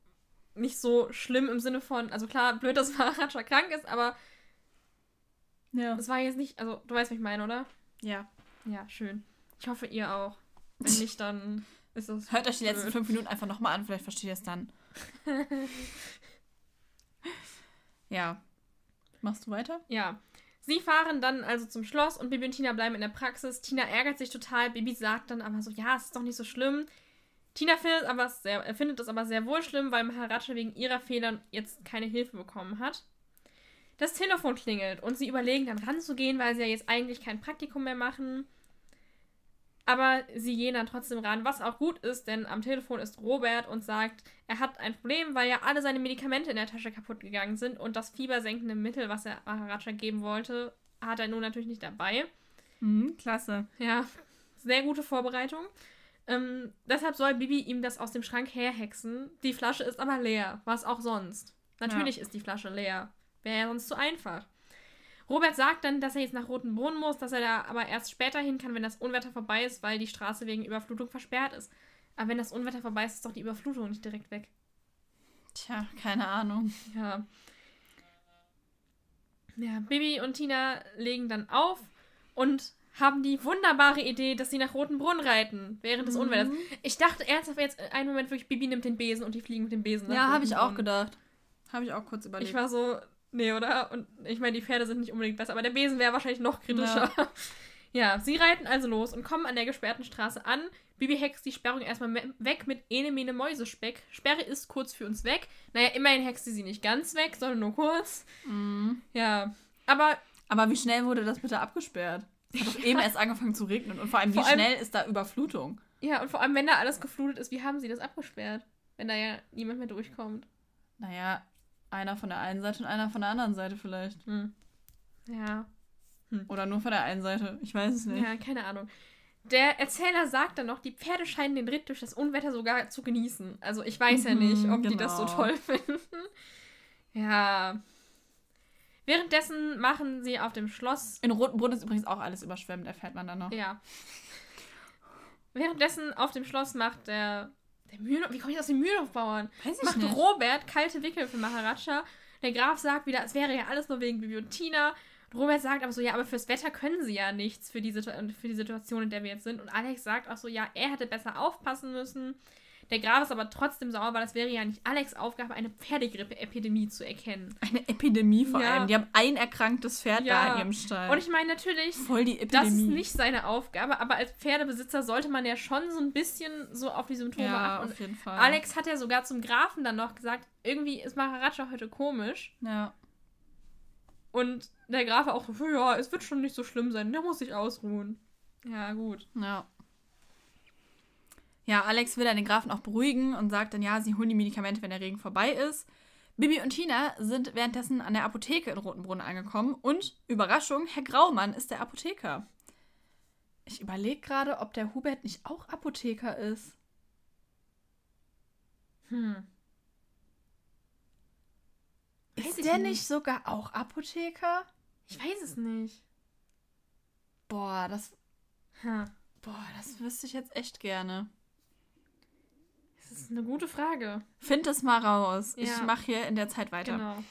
nicht so schlimm im Sinne von, also klar, blöd, dass Maharaja krank ist, aber Ja. es war jetzt nicht, also du weißt, was ich meine, oder? Ja. Ja, schön. Ich hoffe, ihr auch. Wenn nicht, dann ist das. Hört euch die letzten fünf Minuten einfach nochmal an, vielleicht versteht ihr es dann. ja. Machst du weiter? Ja. Sie fahren dann also zum Schloss und Bibi und Tina bleiben in der Praxis. Tina ärgert sich total. Bibi sagt dann aber so, ja, es ist doch nicht so schlimm. Tina findet, aber sehr, äh, findet es aber sehr wohl schlimm, weil Maharaja wegen ihrer Fehler jetzt keine Hilfe bekommen hat. Das Telefon klingelt und sie überlegen dann ranzugehen, weil sie ja jetzt eigentlich kein Praktikum mehr machen. Aber sie gehen dann trotzdem ran, was auch gut ist, denn am Telefon ist Robert und sagt, er hat ein Problem, weil ja alle seine Medikamente in der Tasche kaputt gegangen sind und das fiebersenkende Mittel, was er Maharaja geben wollte, hat er nun natürlich nicht dabei. Mhm, klasse. Ja, sehr gute Vorbereitung. Ähm, deshalb soll Bibi ihm das aus dem Schrank herhexen. Die Flasche ist aber leer. Was auch sonst. Natürlich ist die Flasche leer. Wäre ja sonst zu einfach. Robert sagt dann, dass er jetzt nach Rotenbrunn muss, dass er da aber erst später hin kann, wenn das Unwetter vorbei ist, weil die Straße wegen Überflutung versperrt ist. Aber wenn das Unwetter vorbei ist, ist doch die Überflutung nicht direkt weg. Tja, keine Ahnung. Ja. Ja, Bibi und Tina legen dann auf und haben die wunderbare Idee, dass sie nach Rotenbrunn reiten während des Mhm. Unwetters. Ich dachte ernsthaft jetzt einen Moment wirklich, Bibi nimmt den Besen und die fliegen mit dem Besen. nach Ja, habe ich auch gedacht. Habe ich auch kurz überlegt. Ich war so, nee, oder? Und ich meine, die Pferde sind nicht unbedingt besser, aber der Besen wäre wahrscheinlich noch kritischer. Ja. sie reiten also los und kommen an der gesperrten Straße an. Bibi hext die Sperrung erstmal weg mit Ene Mene Mäusespeck. Sperre ist kurz für uns weg. Naja, immerhin hext sie sie nicht ganz weg, sondern nur kurz. Mhm. Ja, aber Aber wie schnell wurde das bitte abgesperrt? Es hat doch eben erst angefangen zu regnen. Und vor allem, wie Vor allem- schnell ist da Überflutung? ja, und vor allem, wenn da alles geflutet ist, wie haben sie das abgesperrt? Wenn da ja niemand mehr durchkommt. Naja, einer von der einen Seite und einer von der anderen Seite vielleicht. Hm. Ja. Oder nur von der einen Seite. Ich weiß es nicht. Ja, keine Ahnung. Der Erzähler sagt dann noch, die Pferde scheinen den Ritt durch das Unwetter sogar zu genießen. Also ich weiß ja Mhm, nicht, ob die das so genau. toll finden. Ja. Währenddessen machen sie auf dem Schloss. In Rotenbrunn ist übrigens auch alles überschwemmt, erfährt man dann noch. Ja. Währenddessen auf dem Schloss macht der. Der Mühlenhof. Wie komme ich aus den Mühlenhofbauern? Weiß ich Macht nicht. Robert kalte Wickel für Maharaja. Der Graf sagt wieder, es wäre ja alles nur wegen Bibi und Tina. Und Robert sagt aber so, ja, aber fürs Wetter können sie ja nichts für die, Situ für die Situation, in der wir jetzt sind. Und Alex sagt auch so, ja, er hätte besser aufpassen müssen. Der Graf ist aber trotzdem sauer, weil es wäre ja nicht Alex' Aufgabe, eine Pferdegrippe-Epidemie zu erkennen. Eine Epidemie vor Ja. allem. Die haben ein erkranktes Pferd Ja. da in ihrem Stall. Und ich meine natürlich, Voll die das ist Epidemie. nicht seine Aufgabe, aber als Pferdebesitzer sollte man ja schon so ein bisschen so auf die Symptome ja, achten. Auf jeden Fall. Alex hat ja sogar zum Grafen dann noch gesagt, irgendwie ist Maharaja heute komisch. Ja. Und der Graf auch so, ja, es wird schon nicht so schlimm sein, der muss sich ausruhen. Ja, gut. Ja. Ja, Alex will dann den Grafen auch beruhigen und sagt dann, ja, sie holen die Medikamente, wenn der Regen vorbei ist. Bibi und Tina sind währenddessen an der Apotheke in Rotenbrunn angekommen und, Überraschung, Herr Graumann ist der Apotheker. Ich überlege gerade, ob der Hubert nicht auch Apotheker ist. Hm. Weiß Ist der nicht. nicht sogar auch Apotheker? Ich weiß es nicht. Boah, das, Ha. boah, das wüsste ich jetzt echt gerne. Das ist eine gute Frage. Find es mal raus. Ich Ja. mache hier in der Zeit weiter. Genau.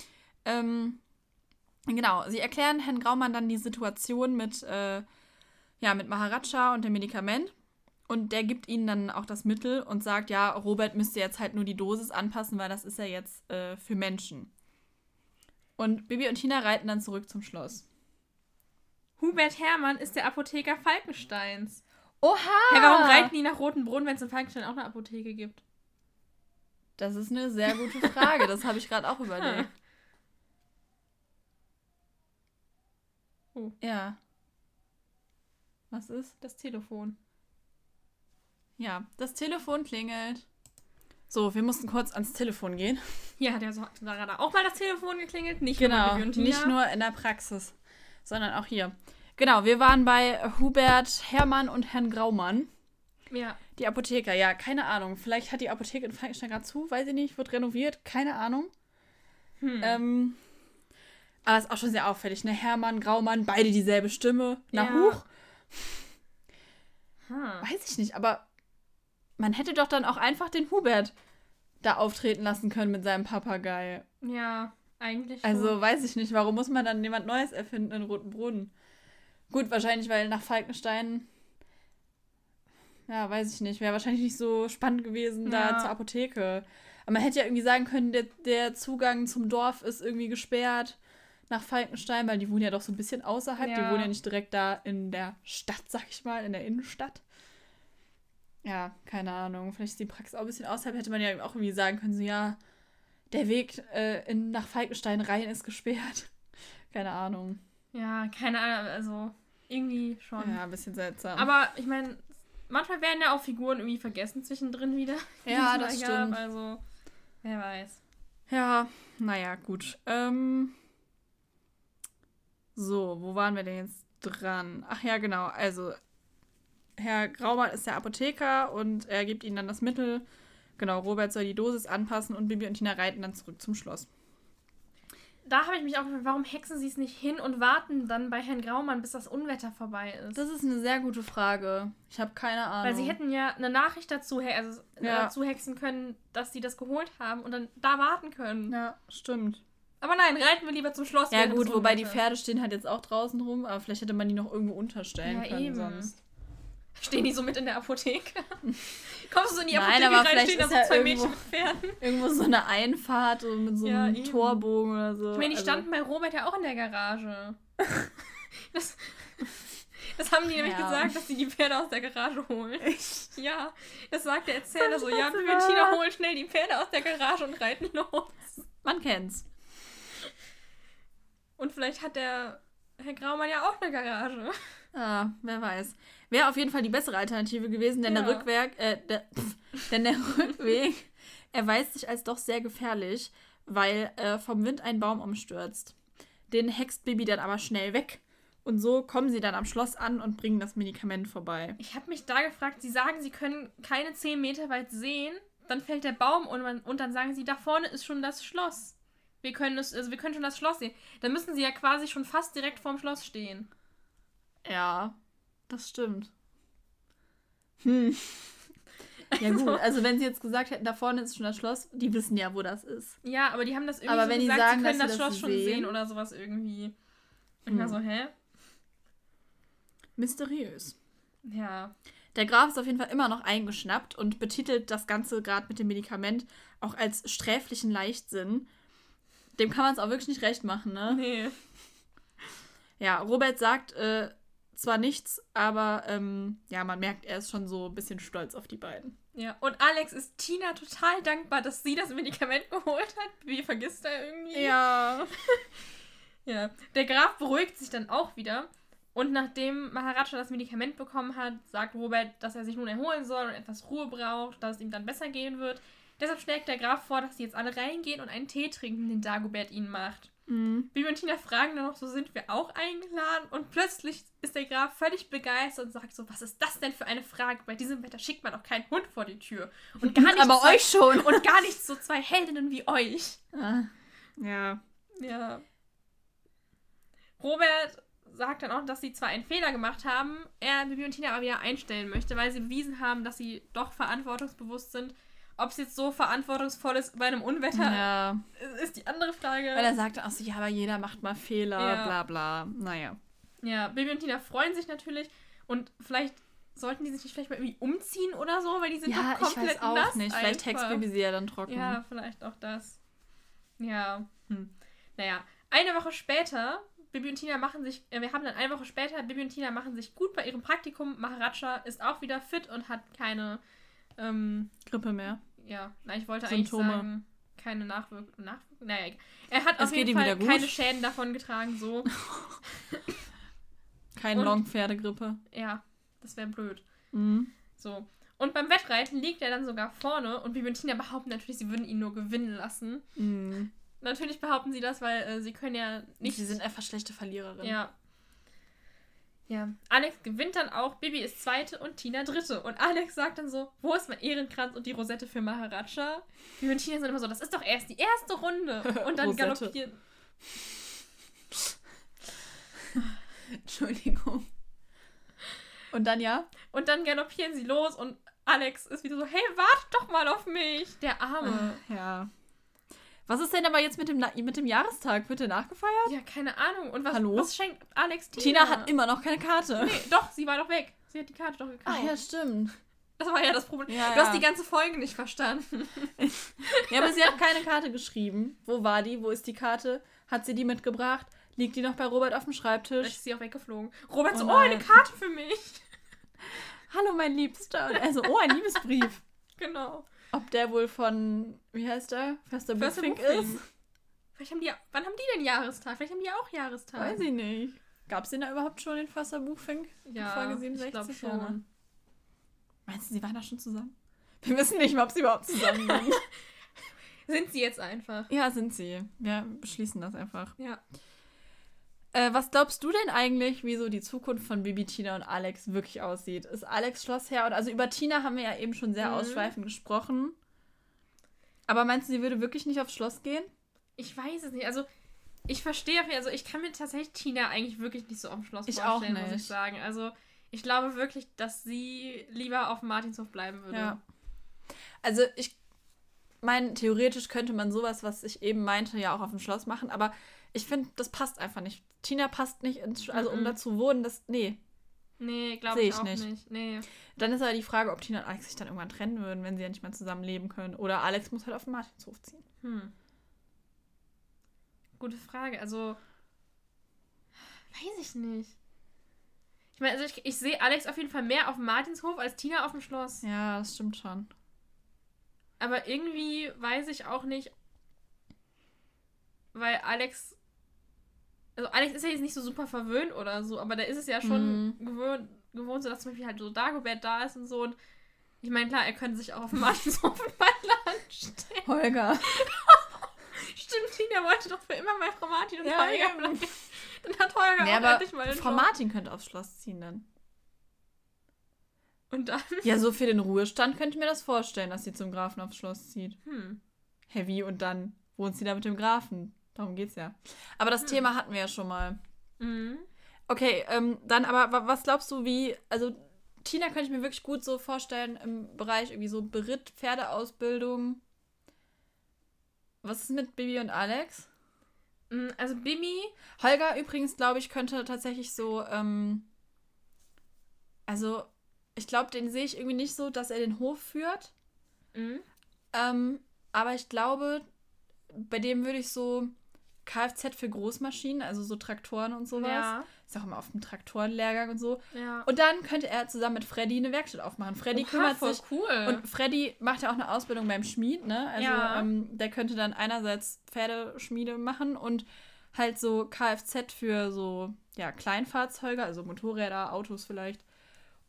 Ähm, genau, sie erklären Herrn Graumann dann die Situation mit, äh, ja, mit Maharaja und dem Medikament. Und der gibt ihnen dann auch das Mittel und sagt, ja, Robert müsste jetzt halt nur die Dosis anpassen, weil das ist ja jetzt äh, für Menschen. Und Bibi und Tina reiten dann zurück zum Schloss. Hubert Hermann ist der Apotheker Falkensteins. Oha! Hey, warum reiten die nach Rotenbrunn, wenn es in Falkenstein auch eine Apotheke gibt? Das ist eine sehr gute Frage. Das habe ich gerade auch überlegt. Oh. Ja. Was ist? Das Telefon. Ja, das Telefon klingelt. So, wir mussten kurz ans Telefon gehen. Ja, der hat da gerade auch mal das Telefon geklingelt. Nicht Genau, nicht nur in der Praxis, sondern auch hier. Genau, wir waren bei Hubert Hermann und Herrn Graumann. Ja. Die Apotheker, ja, keine Ahnung. Vielleicht hat die Apotheke in Falkenstein gerade zu, weiß ich nicht, wird renoviert, keine Ahnung. Hm. Ähm, aber ist auch schon sehr auffällig, ne? Hermann, Graumann, beide dieselbe Stimme. Na Ja. huch, Ha. weiß ich nicht, aber man hätte doch dann auch einfach den Hubert da auftreten lassen können mit seinem Papagei. Ja, eigentlich. Also schon. weiß ich nicht, warum muss man dann jemand Neues erfinden in Rotenbrunn? Gut, wahrscheinlich, weil nach Falkenstein ja, weiß ich nicht. Wäre wahrscheinlich nicht so spannend gewesen Ja. da zur Apotheke. Aber man hätte ja irgendwie sagen können, der, der Zugang zum Dorf ist irgendwie gesperrt nach Falkenstein, weil die wohnen ja doch so ein bisschen außerhalb. Die Ja. wohnen ja nicht direkt da in der Stadt, sag ich mal, in der Innenstadt. Ja, keine Ahnung. Vielleicht ist die Praxis auch ein bisschen außerhalb. Hätte man ja auch irgendwie sagen können, so ja, der Weg äh, in, nach Falkenstein rein ist gesperrt. Keine Ahnung. Ja, keine Ahnung, also irgendwie schon. Ja, ein bisschen seltsam. Aber ich meine, manchmal werden ja auch Figuren irgendwie vergessen zwischendrin wieder. Ja, das stimmt. Also, wer weiß. Ja, naja, gut. Ähm, so, wo waren wir denn jetzt dran? Ach ja, genau. Also, Herr Graumann ist der Apotheker und er gibt ihnen dann das Mittel. Genau, Robert soll die Dosis anpassen und Bibi und Tina reiten dann zurück zum Schloss. Da habe ich mich auch gefragt, warum hexen sie es nicht hin und warten dann bei Herrn Graumann, bis das Unwetter vorbei ist? Das ist eine sehr gute Frage. Ich habe keine Ahnung. Weil sie hätten ja eine Nachricht dazu, also Ja. dazu hexen können, dass sie das geholt haben und dann da warten können. Ja, stimmt. Aber nein, reiten wir lieber zum Schloss. Ja, gut, wobei die. Pferde stehen halt jetzt auch draußen rum, aber vielleicht hätte man die noch irgendwo unterstellen Ja, können eben. sonst. Stehen die so mit in der Apotheke? Kommst du so in die Nein, Apotheke aber rein, stehen da so zwei irgendwo- Mädchen mit Pferden. Irgendwo so eine Einfahrt so mit so Ja, einem eben. Torbogen oder so. Ich meine, die Also- standen bei Robert ja auch in der Garage. Das, das haben die nämlich Ja. gesagt, dass sie die Pferde aus der Garage holen. Echt? Ja, das sagt der Erzähler so. Ja, Das wir und Tina war- holen schnell die Pferde aus der Garage und reiten los. Man kennt's. Und vielleicht hat der Herr Graumann ja auch eine Garage. Ah, wer weiß. Wäre auf jeden Fall die bessere Alternative gewesen, denn Ja. der Rückweg, äh, der, pff, denn der Rückweg erweist sich als doch sehr gefährlich, weil äh, vom Wind ein Baum umstürzt. Den hext Bibi dann aber schnell weg. Und so kommen sie dann am Schloss an und bringen das Medikament vorbei. Ich habe mich da gefragt, sie sagen, sie können keine 10 Meter weit sehen. Dann fällt der Baum und, man, und dann sagen sie, da vorne ist schon das Schloss. Wir können, es, also wir können schon das Schloss sehen. Dann müssen sie ja quasi schon fast direkt vorm Schloss stehen. Ja, das stimmt. Hm. Ja gut, also wenn sie jetzt gesagt hätten, da vorne ist schon das Schloss, die wissen ja, wo das ist. Ja, aber die haben das irgendwie Aber so wenn die gesagt, sagen, sie können dass das das Schloss schon sehen- sehen oder sowas irgendwie. Und ich war Hm. so, hä? Mysteriös. Ja. Der Graf ist auf jeden Fall immer noch eingeschnappt und betitelt das Ganze gerade mit dem Medikament auch als sträflichen Leichtsinn. Dem kann man es auch wirklich nicht recht machen, ne? Nee. Ja, Robert sagt äh, zwar nichts, aber ähm, ja, man merkt, er ist schon so ein bisschen stolz auf die beiden. Ja. Und Alex ist Tina total dankbar, dass sie das Medikament geholt hat. Wie vergisst er irgendwie? Ja. Ja. Der Graf beruhigt sich dann auch wieder. Und nachdem Maharaja das Medikament bekommen hat, sagt Robert, dass er sich nun erholen soll und etwas Ruhe braucht, dass es ihm dann besser gehen wird. Deshalb schlägt der Graf vor, dass sie jetzt alle reingehen und einen Tee trinken, den Dagobert ihnen macht. Mhm. Bibi und Tina fragen dann noch, so sind wir auch eingeladen? Und plötzlich ist der Graf völlig begeistert und sagt so, was ist das denn für eine Frage? Bei diesem Wetter schickt man doch keinen Hund vor die Tür. Und gar nicht aber zwei, euch schon. Und gar nicht so zwei Heldinnen wie euch. Ah, ja. Ja. Robert sagt dann auch, dass sie zwar einen Fehler gemacht haben, er Bibi und Tina aber wieder einstellen möchte, weil sie bewiesen haben, dass sie doch verantwortungsbewusst sind. Ob es jetzt so verantwortungsvoll ist bei einem Unwetter, Ja. ist die andere Frage. Weil er sagte auch so, ja, aber jeder macht mal Fehler, Ja. bla bla. Naja. Ja, Bibi und Tina freuen sich natürlich und vielleicht sollten die sich nicht vielleicht mal irgendwie umziehen oder so, weil die sind Ja, doch ich komplett weiß auch nass nicht. Vielleicht hext Bibi sie ja dann trocken. Ja, vielleicht auch das. Ja. Hm. Naja, eine Woche später, Bibi und Tina machen sich, äh, wir haben dann eine Woche später, Bibi und Tina machen sich gut bei ihrem Praktikum. Maharaja ist auch wieder fit und hat keine, ähm, Grippe mehr. ja, na, ich wollte Symptome. eigentlich sagen, keine Nachwirkungen. Nachwirk naja, er hat Es auf jeden Fall keine Schäden davon getragen, so. Keine Und- Long-Pferdegrippe. ja, das wäre blöd. Mhm. So. Und beim Wettreiten liegt er dann sogar vorne und Bibi und Tina behaupten natürlich, sie würden ihn nur gewinnen lassen. Mhm. Natürlich behaupten sie das, weil äh, sie können ja nicht. Sie sind einfach schlechte Verliererinnen. Ja. Ja. Alex gewinnt dann auch, Bibi ist zweite und Tina dritte. Und Alex sagt dann so, wo ist mein Ehrenkranz und die Rosette für Maharaja? Bibi und Tina sind immer so, das ist doch erst die erste Runde. Und dann galoppieren. Entschuldigung. Und dann ja? Und dann galoppieren sie los und Alex ist wieder so, hey, warte doch mal auf mich. Der Arme. Ja. Was ist denn aber jetzt mit dem, Na- mit dem Jahrestag? Wird der nachgefeiert? Ja, keine Ahnung. Und was, Hallo? was schenkt Alex Tina? Tina hat immer noch keine Karte. Nee, doch, sie war doch weg. Sie hat die Karte doch gekauft. Ach ja, stimmt. Das war ja das Problem. Ja, du hast ja. die ganze Folge nicht verstanden. Ja, aber sie hat keine Karte geschrieben. Wo war die? Wo ist die Karte? Hat sie die mitgebracht? Liegt die noch bei Robert auf dem Vielleicht Schreibtisch? ist sie auch weggeflogen. Robert Oh so, oh, eine. Karte für mich. Hallo, mein Liebster. Und er so, oh, ein Liebesbrief. Genau. Ob der wohl von, wie heißt der? Förster Buchfink ist? Vielleicht haben die, wann haben die denn Jahrestag? Vielleicht haben die auch Jahrestag. Weiß ich nicht. Gab es den da überhaupt schon, den Förster Buchfink? Ja, Folge ich 67 glaube ja, schon. Meinst du, sie waren da schon zusammen? Wir wissen nicht mal, ob sie überhaupt zusammen sind. Sind sie jetzt einfach. ja, sind sie. Wir beschließen das einfach. Ja. Äh, was glaubst du denn eigentlich, wie so die Zukunft von Bibi, Tina und Alex wirklich aussieht? Ist Alex Schlossherr? Und also über Tina haben wir ja eben schon sehr Mhm. ausschweifend gesprochen. Aber meinst du, sie würde wirklich nicht aufs Schloss gehen? Ich weiß es nicht. Also, ich verstehe, auf jeden- also ich kann mir tatsächlich Tina eigentlich wirklich nicht so auf dem Schloss Ich auch vorstellen, muss nicht. ich sagen. Also, ich glaube wirklich, dass sie lieber auf dem Martinshof bleiben würde. Ja. Also ich meine, theoretisch könnte man sowas, was ich eben meinte, ja auch auf dem Schloss machen, aber ich finde, das passt einfach nicht. Tina passt nicht ins, also um Mhm. da zu wohnen, das, nee. Nee, glaube ich, ich auch nicht. nicht. Nee. Dann ist aber die Frage, ob Tina und Alex sich dann irgendwann trennen würden, wenn sie ja nicht mehr zusammen leben können. Oder Alex muss halt auf den Martinshof ziehen. Hm. Gute Frage. Also, weiß ich nicht. Ich meine, also ich, ich sehe Alex auf jeden Fall mehr auf dem Martinshof als Tina auf dem Schloss. Ja, das stimmt schon. Aber irgendwie weiß ich auch nicht, weil Alex. Also Alex ist ja jetzt nicht so super verwöhnt oder so, aber da ist es ja schon Mhm. gewöhnt, gewohnt, so dass zum Beispiel halt so Dagobert da ist und so. Und ich meine, klar, er könnte sich auch auf dem Martinshof in Ballland stellen. Holger. Stimmt, Tina wollte doch für immer bei Frau Martin und Ja, Holger eben. bleiben. Dann hat Holger Nee, auch endlich mal einen Frau Job. Martin könnte aufs Schloss ziehen dann. Und dann, Ja, so für den Ruhestand könnte ich mir das vorstellen, dass sie zum Grafen aufs Schloss zieht. hm. Heavy und dann wohnt sie da mit dem Grafen. Darum geht's ja. Aber das Hm. Thema hatten wir ja schon mal. Mhm. Okay, ähm, dann aber, wa- was glaubst du, wie, also Tina könnte ich mir wirklich gut so vorstellen im Bereich irgendwie so Beritt, Pferdeausbildung. Was ist mit Bibi und Alex? Mm, Also Bibi, Holger übrigens, glaube ich, könnte tatsächlich so, ähm, also ich glaube, den sehe ich irgendwie nicht so, dass er den Hof führt. mhm. Ähm, aber ich glaube, bei dem würde ich so Kfz für Großmaschinen, also so Traktoren und sowas. ja, Ist auch immer auf dem Traktorenlehrgang und so. ja. Und dann könnte er zusammen mit Freddy eine Werkstatt aufmachen. Freddy Oha, kümmert voll sich. cool. Und Freddy macht ja auch eine Ausbildung beim Schmied, ne? Also Ja. ähm, der könnte dann einerseits Pferdeschmiede machen und halt so Kfz für so, ja, Kleinfahrzeuge, also Motorräder, Autos vielleicht.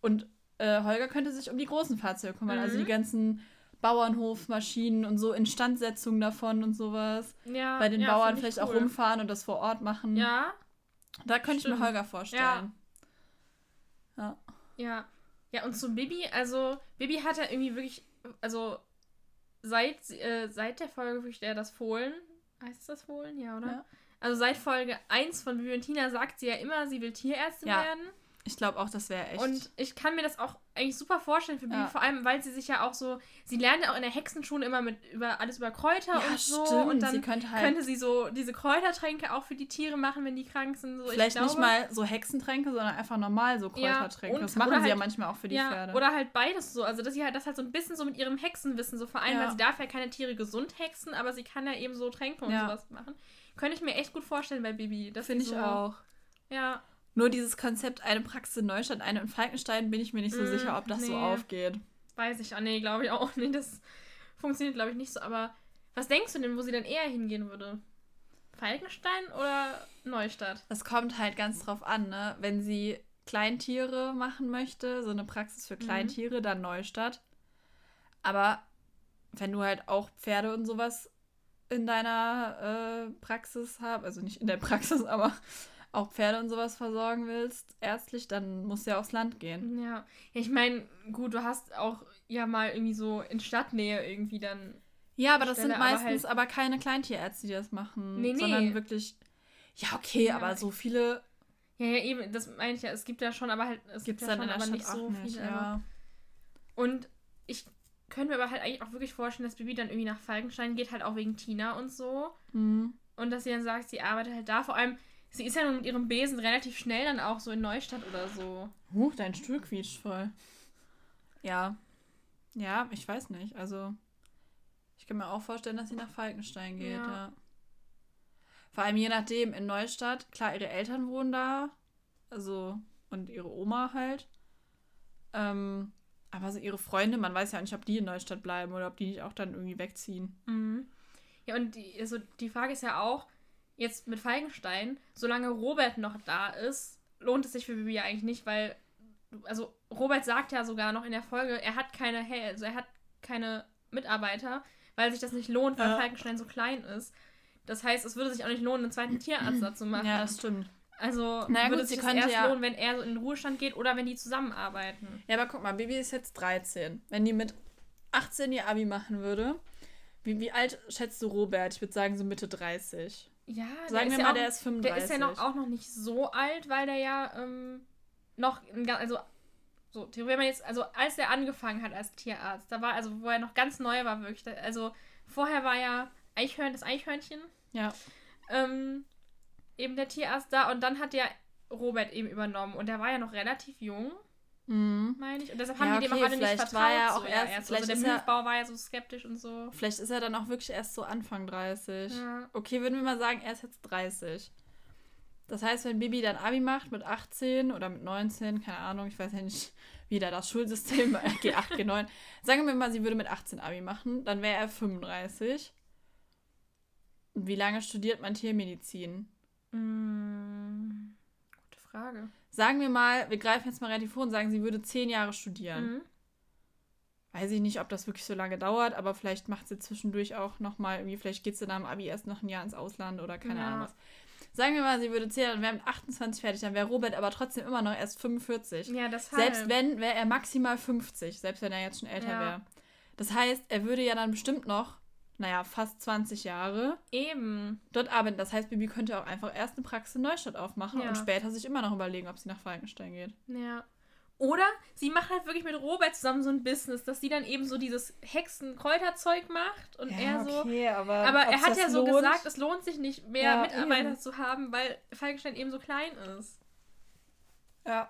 Und äh, Holger könnte sich um die großen Fahrzeuge kümmern, also Mhm. die ganzen Bauernhofmaschinen und so Instandsetzung davon und sowas. ja, Bei den ja, Bauern vielleicht auch cool. rumfahren und das vor Ort machen. Ja, Da könnte ich mir Stimmt. Holger vorstellen. Ja. ja. Ja, und zu Bibi, also Bibi hat ja irgendwie wirklich, also seit, äh, seit der Folge wirklich der das Fohlen, heißt es das Fohlen? Ja, oder? Ja. Also seit Folge 1 von Bibi und Tina sagt sie ja immer, sie will Tierärztin Ja, werden. Ich glaube auch, das wäre echt. Und ich kann mir das auch eigentlich super vorstellen für Bibi, Ja. vor allem, weil sie sich ja auch so, sie lernt ja auch in der Hexenschule immer mit über alles über Kräuter ja, und so. stimmt. Und dann sie könnte halt könnte sie so diese Kräutertränke auch für die Tiere machen, wenn die krank sind. So, vielleicht ich nicht glaube, mal so Hexentränke, sondern einfach normal so Ja, Kräutertränke. und- das machen sie ja halt- manchmal auch für die ja, Pferde. Oder halt beides so. Also, dass sie halt das halt so ein bisschen so mit ihrem Hexenwissen so vereint, Ja. weil sie darf ja keine Tiere gesund hexen, aber sie kann ja eben so Tränke und Ja. sowas machen. Könnte ich mir echt gut vorstellen bei Bibi. dass Finde ich so, auch. Ja. Nur dieses Konzept, eine Praxis in Neustadt, eine in Falkenstein, bin ich mir nicht so Mm, sicher, ob das so nee. aufgeht. Weiß ich. Ah, nee, glaube ich auch nicht. Das funktioniert, glaube ich, nicht so. Aber was denkst du denn, wo sie dann eher hingehen würde? Falkenstein oder Neustadt? Das kommt halt ganz drauf an, ne? Wenn sie Kleintiere machen möchte, so eine Praxis für Mhm. Kleintiere, dann Neustadt. Aber wenn du halt auch Pferde und sowas in deiner äh, Praxis hast, also nicht in der Praxis, aber auch Pferde und sowas versorgen willst, ärztlich, dann musst du ja aufs Land gehen. Ja. ich meine, gut, du hast auch ja mal irgendwie so in Stadtnähe irgendwie dann. Ja, aber das Stelle, sind aber meistens halt- aber keine Kleintierärzte, die das machen, Nee, nee. sondern wirklich. Ja, okay, Ja, aber aber- so viele Ja, ja, eben, das meine ich ja. Es gibt ja schon, aber halt. Es gibt ja dann schon, in der aber Stadt nicht so nicht. viele. aber- Ja. Und ich könnte mir aber halt eigentlich auch wirklich vorstellen, dass Bibi dann irgendwie nach Falkenstein geht, halt auch wegen Tina und so. Hm. Und dass sie dann sagt, sie arbeitet halt da. Vor allem, sie ist ja nun mit ihrem Besen relativ schnell dann auch so in Neustadt oder so. Huch, dein Stuhl quietscht voll. Ja. Ja, ich weiß nicht. Also, ich kann mir auch vorstellen, dass sie nach Falkenstein geht, Ja. ja. Vor allem je nachdem, in Neustadt, klar, ihre Eltern wohnen da. Also, und ihre Oma halt. Ähm, aber so ihre Freunde, man weiß ja nicht, ob die in Neustadt bleiben oder ob die nicht auch dann irgendwie wegziehen. Mhm. Ja, und die, also die Frage ist ja auch, jetzt mit Falkenstein, solange Robert noch da ist, lohnt es sich für Bibi eigentlich nicht, weil, also Robert sagt ja sogar noch in der Folge, er hat keine, also er hat keine Mitarbeiter, weil sich das nicht lohnt, weil Ja. Falkenstein so klein ist. Das heißt, es würde sich auch nicht lohnen, einen zweiten Tierarzt dazu machen. Ja, das stimmt. Also Na ja, würde gut, sie sich das erst ja- lohnen, wenn er so in den Ruhestand geht oder wenn die zusammenarbeiten. Ja, aber guck mal, Bibi ist jetzt 13. Wenn die mit 18 ihr Abi machen würde, wie, wie alt schätzt du Robert? Ich würde sagen so Mitte 30. Ja, Sagen wir ja mal, auch, der ist 35. Der ist ja noch, auch noch nicht so alt, weil der ja ähm, noch, also so, wenn man jetzt, also als der angefangen hat als Tierarzt, da war, also wo er noch ganz neu war, wirklich, also vorher war ja Eichhörn, das Eichhörnchen, Ja. ähm, eben der Tierarzt da und dann hat ja Robert eben übernommen und der war ja noch relativ jung, Mhm. meine ich, und deshalb Ja, haben die dem okay, auch alle nicht vertraut. war er so, auch ja, erst- also vielleicht der ist er- Mühlbau war ja so skeptisch und so. Vielleicht ist er dann auch wirklich erst so Anfang 30. Ja. Okay, würden wir mal sagen, er ist jetzt 30. Das heißt, wenn Bibi dann Abi macht mit 18 oder mit 19, keine Ahnung, ich weiß ja nicht, wie da das Schulsystem G8, G9. Sagen wir mal, sie würde mit 18 Abi machen, dann wäre er 35. Und Wie lange studiert man Tiermedizin? Mm, gute Frage. Sagen wir mal, wir greifen jetzt mal relativ vor und sagen, sie würde 10 Jahre studieren. Mhm. Weiß ich nicht, ob das wirklich so lange dauert, aber vielleicht macht sie zwischendurch auch nochmal irgendwie, vielleicht geht sie dann am Abi erst noch ein Jahr ins Ausland oder keine Ja. Ahnung was. Sagen wir mal, sie würde 10, dann wäre mit 28 fertig, dann wäre Robert aber trotzdem immer noch erst 45. Ja, deshalb. Selbst wenn, wäre er maximal 50, selbst wenn er jetzt schon älter Ja. wäre. Das heißt, er würde ja dann bestimmt noch, naja, fast 20 Jahre Eben. dort arbeiten. Das heißt, Bibi könnte auch einfach erst eine Praxis in Neustadt aufmachen Ja. und später sich immer noch überlegen, ob sie nach Falkenstein geht. Ja. Oder sie macht halt wirklich mit Robert zusammen so ein Business, dass sie dann eben so dieses Hexenkräuterzeug macht und er so. aber. Aber er hat ja so lohnt? gesagt, es lohnt sich nicht mehr Ja, Mitarbeiter eben. zu haben, weil Falkenstein eben so klein ist. Ja.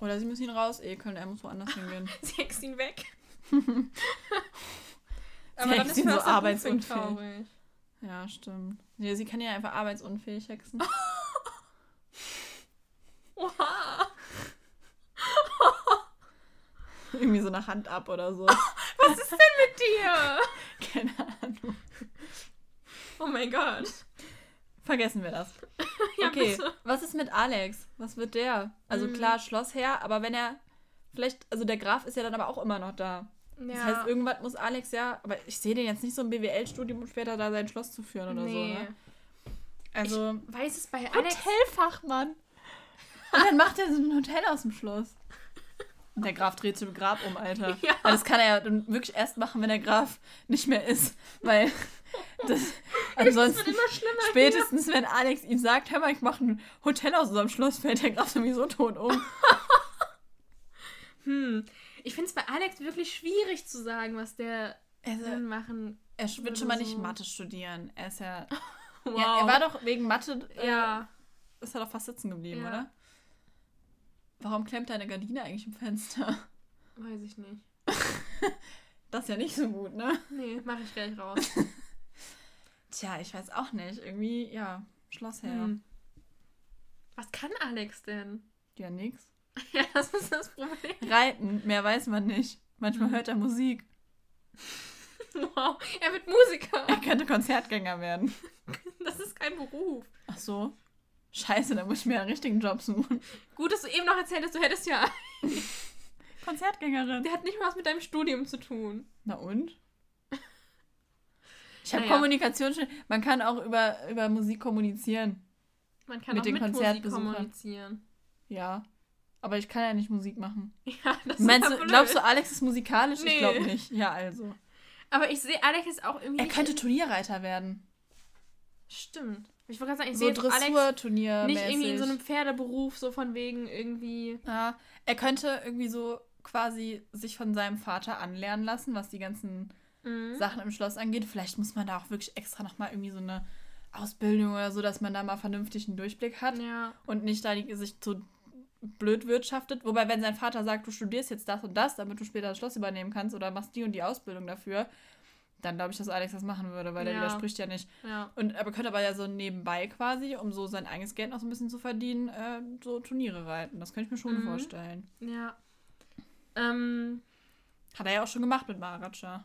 Oder sie müssen ihn raus ekeln, er muss woanders hingehen. Sie hext ihn weg. Sie hext ihn so Förster arbeitsunfähig. Buchfink traurig. ja, stimmt. Ja, sie kann ja einfach arbeitsunfähig hexen. Oha. Irgendwie so eine Hand ab oder so. Was ist denn mit dir? Keine Ahnung. Oh mein Gott. Vergessen wir das. Ja, Okay, bitte. was ist mit Alex? Was wird der? Also Mhm. klar, Schlossherr, aber wenn er vielleicht, also der Graf ist ja dann aber auch immer noch da. Ja. Das heißt, irgendwann muss Alex ja, aber ich sehe den jetzt nicht so im BWL-Studium und später da sein Schloss zu führen oder so. nee. Ne? Also, Weiß es bei Alex. Hotelfachmann. Und dann macht er so ein Hotel aus dem Schloss. Und der Graf dreht zum Grab um, Alter. Ja. Das kann er ja dann wirklich erst machen, wenn der Graf nicht mehr ist. Weil das ansonsten wird immer schlimmer. spätestens, wenn Alex ihm sagt, hör mal, ich mache ein Hotel aus unserem Schloss, fällt der Graf sowieso tot um. Hm. Ich finde es bei Alex wirklich schwierig zu sagen, was der Also, dann machen. er wird schon mal nicht so- Mathe studieren. Er ist ja. Wow. ja er war doch wegen Mathe. Äh, Ja. Ist er doch fast sitzen geblieben, Ja. oder? Warum klemmt deine Gardine eigentlich im Fenster? Weiß ich nicht. Das ist ja nicht so gut, ne? Nee, mache ich gleich raus. Tja, ich weiß auch nicht. Irgendwie, ja, Schlossherr. Hm. Was kann Alex denn? Ja, nix. Ja, das ist das Problem. Reiten, mehr weiß man nicht. Manchmal Hm. hört er Musik. Wow. Er wird Musiker. Er könnte Konzertgänger werden. Das ist kein Beruf. Ach so. Scheiße, da muss ich mir einen richtigen Job suchen. Gut, dass du eben noch erzählt hast, du hättest ja. Konzertgängerin. Der hat nicht mal was mit deinem Studium zu tun. Na und? Ich habe Naja. Kommunikation schon. Man kann auch über, über Musik kommunizieren. Man kann Mit auch den mit Musik kommunizieren. Ja. Aber ich kann ja nicht Musik machen. Ja, das Meinst ist du, blöd. glaubst du, Alex ist musikalisch? Nee. Ich glaube nicht. Ja, also. Aber ich sehe Alex ist auch irgendwie. Er könnte Turnierreiter werden. Stimmt. Ich wollte gerade sagen, ich So sehe Dressurturnier. nicht irgendwie in so einem Pferdeberuf, so von wegen irgendwie. Ja, er könnte irgendwie so quasi sich von seinem Vater anlernen lassen, was die ganzen Mhm. Sachen im Schloss angeht. Vielleicht muss man da auch wirklich extra nochmal irgendwie so eine Ausbildung oder so, dass man da mal vernünftig einen Durchblick hat Ja. und nicht da die, sich so blöd wirtschaftet. Wobei, wenn sein Vater sagt, du studierst jetzt das und das, damit du später das Schloss übernehmen kannst oder machst die und die Ausbildung dafür, dann glaube ich, dass Alex das machen würde, weil ja. der widerspricht ja nicht. Ja. Und er könnte aber ja so nebenbei quasi, um so sein eigenes Geld noch so ein bisschen zu verdienen, äh, so Turniere reiten. Das könnte ich mir schon mhm. vorstellen. Ja. Ähm, Hat er ja auch schon gemacht mit Maharaja.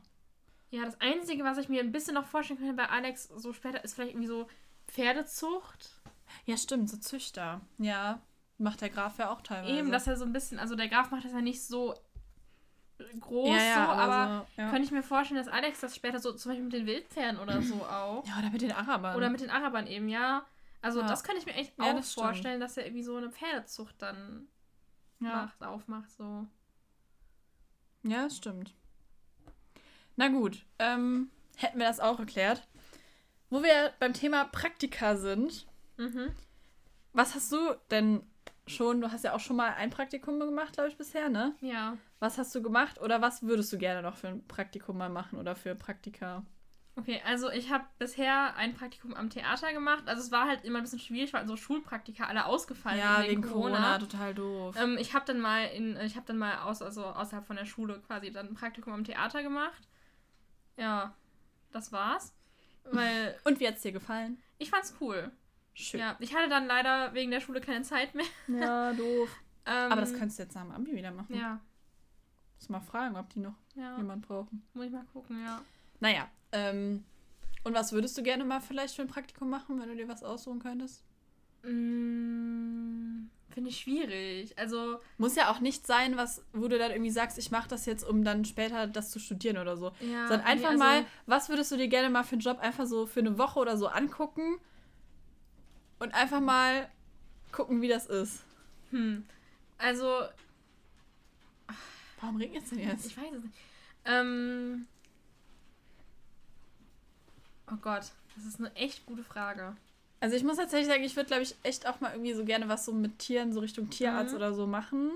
Ja, das Einzige, was ich mir ein bisschen noch vorstellen könnte bei Alex so später, ist vielleicht irgendwie so Pferdezucht. Ja, stimmt, so Züchter. Ja, macht der Graf ja auch teilweise. Eben, dass er so ein bisschen, also der Graf macht das ja nicht so groß, ja, ja, so, aber so, ja. könnte ich mir vorstellen, dass Alex das später so zum Beispiel mit den Wildpferden oder so auch. Ja, oder mit den Arabern. Oder mit den Arabern eben, ja. Also das könnte ich mir echt auch das vorstellen, dass er irgendwie so eine Pferdezucht dann macht, aufmacht, so. Ja, das stimmt. Na gut, ähm, hätten wir das auch erklärt. Wo wir beim Thema Praktika sind, mhm. was hast du denn schon, du hast ja auch schon mal ein Praktikum gemacht, glaube ich, bisher, ne? Ja. Was hast du gemacht oder was würdest du gerne noch für ein Praktikum mal machen oder für Praktika? Okay, also ich habe bisher ein Praktikum am Theater gemacht. Also es war halt immer ein bisschen schwierig, weil unsere Schulpraktika alle ausgefallen ja, wegen, wegen Corona. Corona. total doof. Ähm, ich habe dann mal in, ich habe dann mal aus, also außerhalb von der Schule quasi dann ein Praktikum am Theater gemacht. Ja, das war's. Weil Und wie hat's dir gefallen? Ich fand's cool. Schön. Ja, ich hatte dann leider wegen der Schule keine Zeit mehr. Ja, doof. ähm, Aber das könntest du jetzt nach dem Abi wieder machen. Ja. Muss mal fragen, ob die noch ja. jemand brauchen. Muss ich mal gucken, ja. Naja, ähm, und was würdest du gerne mal vielleicht für ein Praktikum machen, wenn du dir was aussuchen könntest? Mmh, Finde ich schwierig. Also. Muss ja auch nicht sein, was, wo du dann irgendwie sagst, ich mache das jetzt, um dann später das zu studieren oder so. Ja, Sondern einfach nee, also, mal, was würdest du dir gerne mal für einen Job einfach so für eine Woche oder so angucken und einfach mal gucken, wie das ist. Hm. Also. Warum regnet es denn jetzt? Ich weiß es nicht. Ähm. Oh Gott, das ist eine echt gute Frage. Also ich muss tatsächlich sagen, ich würde, glaube ich, echt auch mal irgendwie so gerne was so mit Tieren, so Richtung Tierarzt mhm. oder so machen.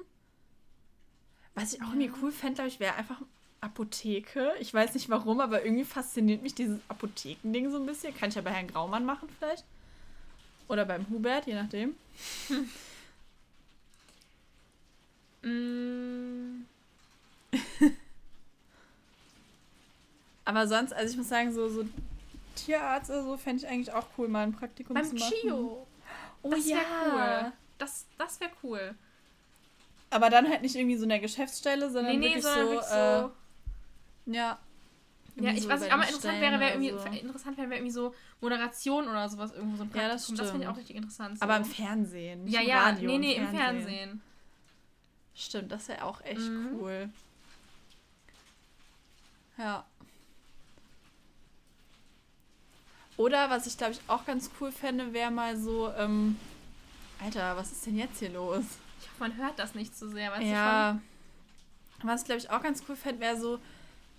Was ich auch irgendwie cool fände, glaube ich, wäre einfach Apotheke. Ich weiß nicht warum, aber irgendwie fasziniert mich dieses Apothekending so ein bisschen. Kann ich ja bei Herrn Graumann machen vielleicht. Oder beim Hubert, je nachdem. Mm. aber sonst, also ich muss sagen, so, so Tierarzt oder so fände ich eigentlich auch cool, mal ein Praktikum Beim zu machen. Chio. Oh das ja. cool. Das, das wäre cool. Aber dann halt nicht irgendwie so in der Geschäftsstelle, sondern nee, nee, wirklich sondern so, wirklich so äh, ja. Ja, ich so weiß nicht, aber interessant wäre, wäre irgendwie, so. interessant wäre, wäre irgendwie so Moderation oder sowas, irgendwo so ein Praktikum. Ja, das, das finde ich auch richtig interessant. So. Aber im Fernsehen. ja, ja, Radio, nee, nee, im Fernsehen. Im Fernsehen. Stimmt, das wäre auch echt mhm. cool. Ja. Oder was ich glaube ich auch ganz cool fände, wäre mal so, ähm, Alter, was ist denn jetzt hier los? Ich hoffe, man hört das nicht so sehr. Weißt ja. Was ich glaube ich auch ganz cool fände, wäre so,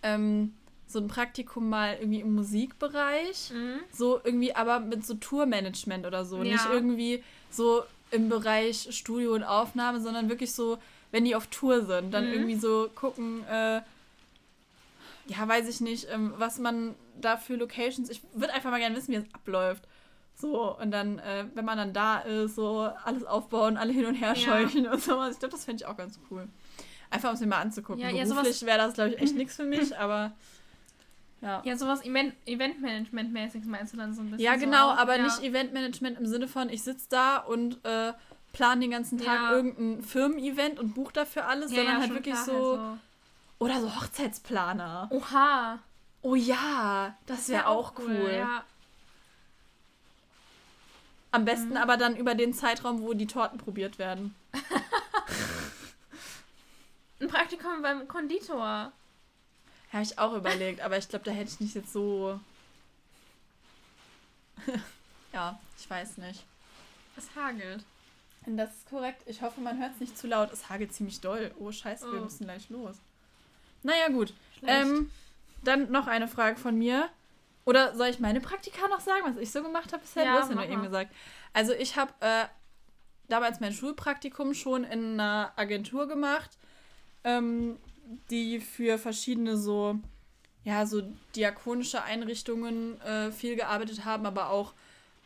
ähm, so ein Praktikum mal irgendwie im Musikbereich. Mhm. So irgendwie, aber mit so Tourmanagement oder so. Ja. Nicht irgendwie so im Bereich Studio und Aufnahme, sondern wirklich so, wenn die auf Tour sind, dann mhm. irgendwie so gucken, äh, ja, weiß ich nicht, ähm, was man da für Locations. Ich würde einfach mal gerne wissen, wie es abläuft. So, und dann, äh, wenn man dann da ist, so alles aufbauen, alle hin und her scheuchen ja. und sowas. Ich glaube, das fände ich auch ganz cool. Einfach um es mir mal anzugucken. Ja, Beruflich ja, wäre das, glaube ich, echt nichts für mich, aber. Ja, ja sowas Eventmanagement-mäßig meinst du dann so ein bisschen? Ja, genau, so aber ja. nicht Eventmanagement im Sinne von, ich sitze da und äh, plane den ganzen Tag ja. irgendein Firmen-Event und buche dafür alles, sondern halt wirklich so, halt so, Oder so Hochzeitsplaner. Oha. Oh ja, das wäre wär auch cool. cool. Ja. Am besten mhm. aber dann über den Zeitraum, wo die Torten probiert werden. Ein Praktikum beim Konditor. Habe ich auch überlegt, aber ich glaube, da hätte ich nicht jetzt so. ja, ich weiß nicht. Es hagelt. Das ist korrekt. Ich hoffe, man hört es nicht zu laut. Es hagelt ziemlich doll. Oh, scheiße, oh. wir müssen gleich los. Naja, gut. Ähm, dann noch eine Frage von mir. Oder soll ich meine Praktika noch sagen, was ich so gemacht habe bisher? Ja, du hast ja nur eben gesagt. Also ich habe äh, damals mein Schulpraktikum schon in einer Agentur gemacht, ähm, die für verschiedene so, ja, so diakonische Einrichtungen äh, viel gearbeitet haben, aber auch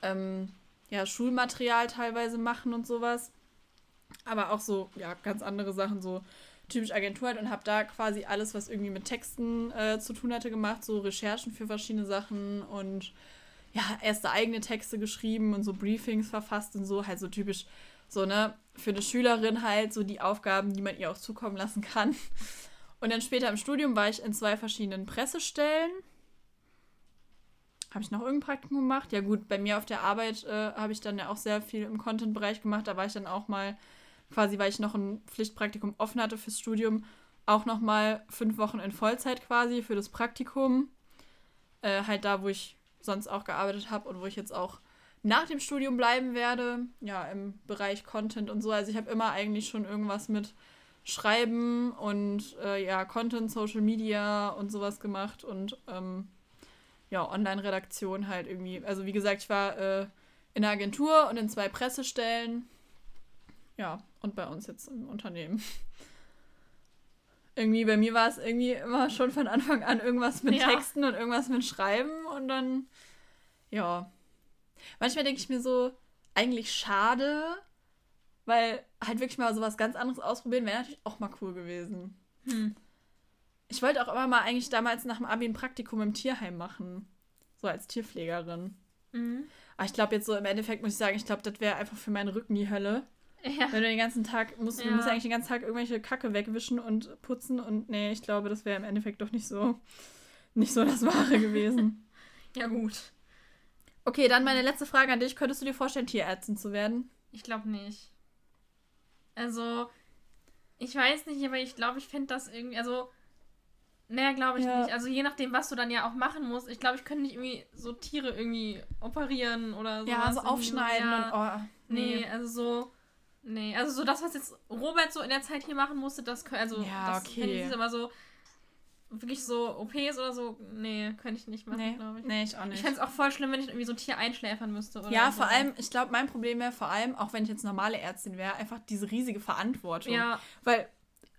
ähm, ja, Schulmaterial teilweise machen und sowas. Aber auch so, ja, ganz andere Sachen, so typisch Agentur halt und habe da quasi alles, was irgendwie mit Texten äh, zu tun hatte, gemacht, so Recherchen für verschiedene Sachen und ja, erste eigene Texte geschrieben und so Briefings verfasst und so, halt so typisch so, ne, für eine Schülerin halt so die Aufgaben, die man ihr auch zukommen lassen kann. Und dann später im Studium war ich in zwei verschiedenen Pressestellen. Habe ich noch irgendein Praktikum gemacht? Ja gut, bei mir auf der Arbeit äh, habe ich dann ja auch sehr viel im Content-Bereich gemacht. Da war ich dann auch mal, quasi weil ich noch ein Pflichtpraktikum offen hatte fürs Studium, auch noch mal fünf Wochen in Vollzeit quasi für das Praktikum. Äh, halt da, wo ich sonst auch gearbeitet habe und wo ich jetzt auch nach dem Studium bleiben werde. Ja, im Bereich Content und so. Also ich habe immer eigentlich schon irgendwas mit Schreiben und äh, ja, Content, Social Media und sowas gemacht und ähm, ja, Online-Redaktion halt irgendwie. Also wie gesagt, ich war äh, in der Agentur und in zwei Pressestellen. Ja, und bei uns jetzt im Unternehmen. irgendwie, bei mir war es irgendwie immer schon von Anfang an irgendwas mit ja. Texten und irgendwas mit Schreiben und dann, ja. Manchmal denke ich mir so, eigentlich schade, weil halt wirklich mal sowas ganz anderes ausprobieren wäre natürlich auch mal cool gewesen. Hm. Ich wollte auch immer mal eigentlich damals nach dem Abi ein Praktikum im Tierheim machen. So als Tierpflegerin. Mhm. Aber ich glaube jetzt so im Endeffekt muss ich sagen, ich glaube, das wäre einfach für meinen Rücken die Hölle. Ja. Wenn du den ganzen Tag musst, ja. du musst eigentlich den ganzen Tag irgendwelche Kacke wegwischen und putzen und nee, ich glaube, das wäre im Endeffekt doch nicht so nicht so das Wahre gewesen. ja, gut. Okay, dann meine letzte Frage an dich. Könntest du dir vorstellen, Tierärztin zu werden? Ich glaube nicht. Also, ich weiß nicht, aber ich glaube, ich fände das irgendwie, also, naja, glaube ich ja. nicht. Also je nachdem, was du dann ja auch machen musst. Ich glaube, ich könnte nicht irgendwie so Tiere irgendwie operieren oder so. Ja, so aufschneiden ja. und, oh, nee. nee, also so, nee, also so das, was jetzt Robert so in der Zeit hier machen musste, das, also, ja, das okay. ich aber so, wirklich so OPs oder so, nee, könnte ich nicht machen, nee, glaube ich. Nee, ich auch nicht. Ich fände es auch voll schlimm, wenn ich irgendwie so ein Tier einschläfern müsste. Oder ja, so. vor allem, ich glaube, mein Problem wäre vor allem, auch wenn ich jetzt normale Ärztin wäre, einfach diese riesige Verantwortung. Ja. Weil,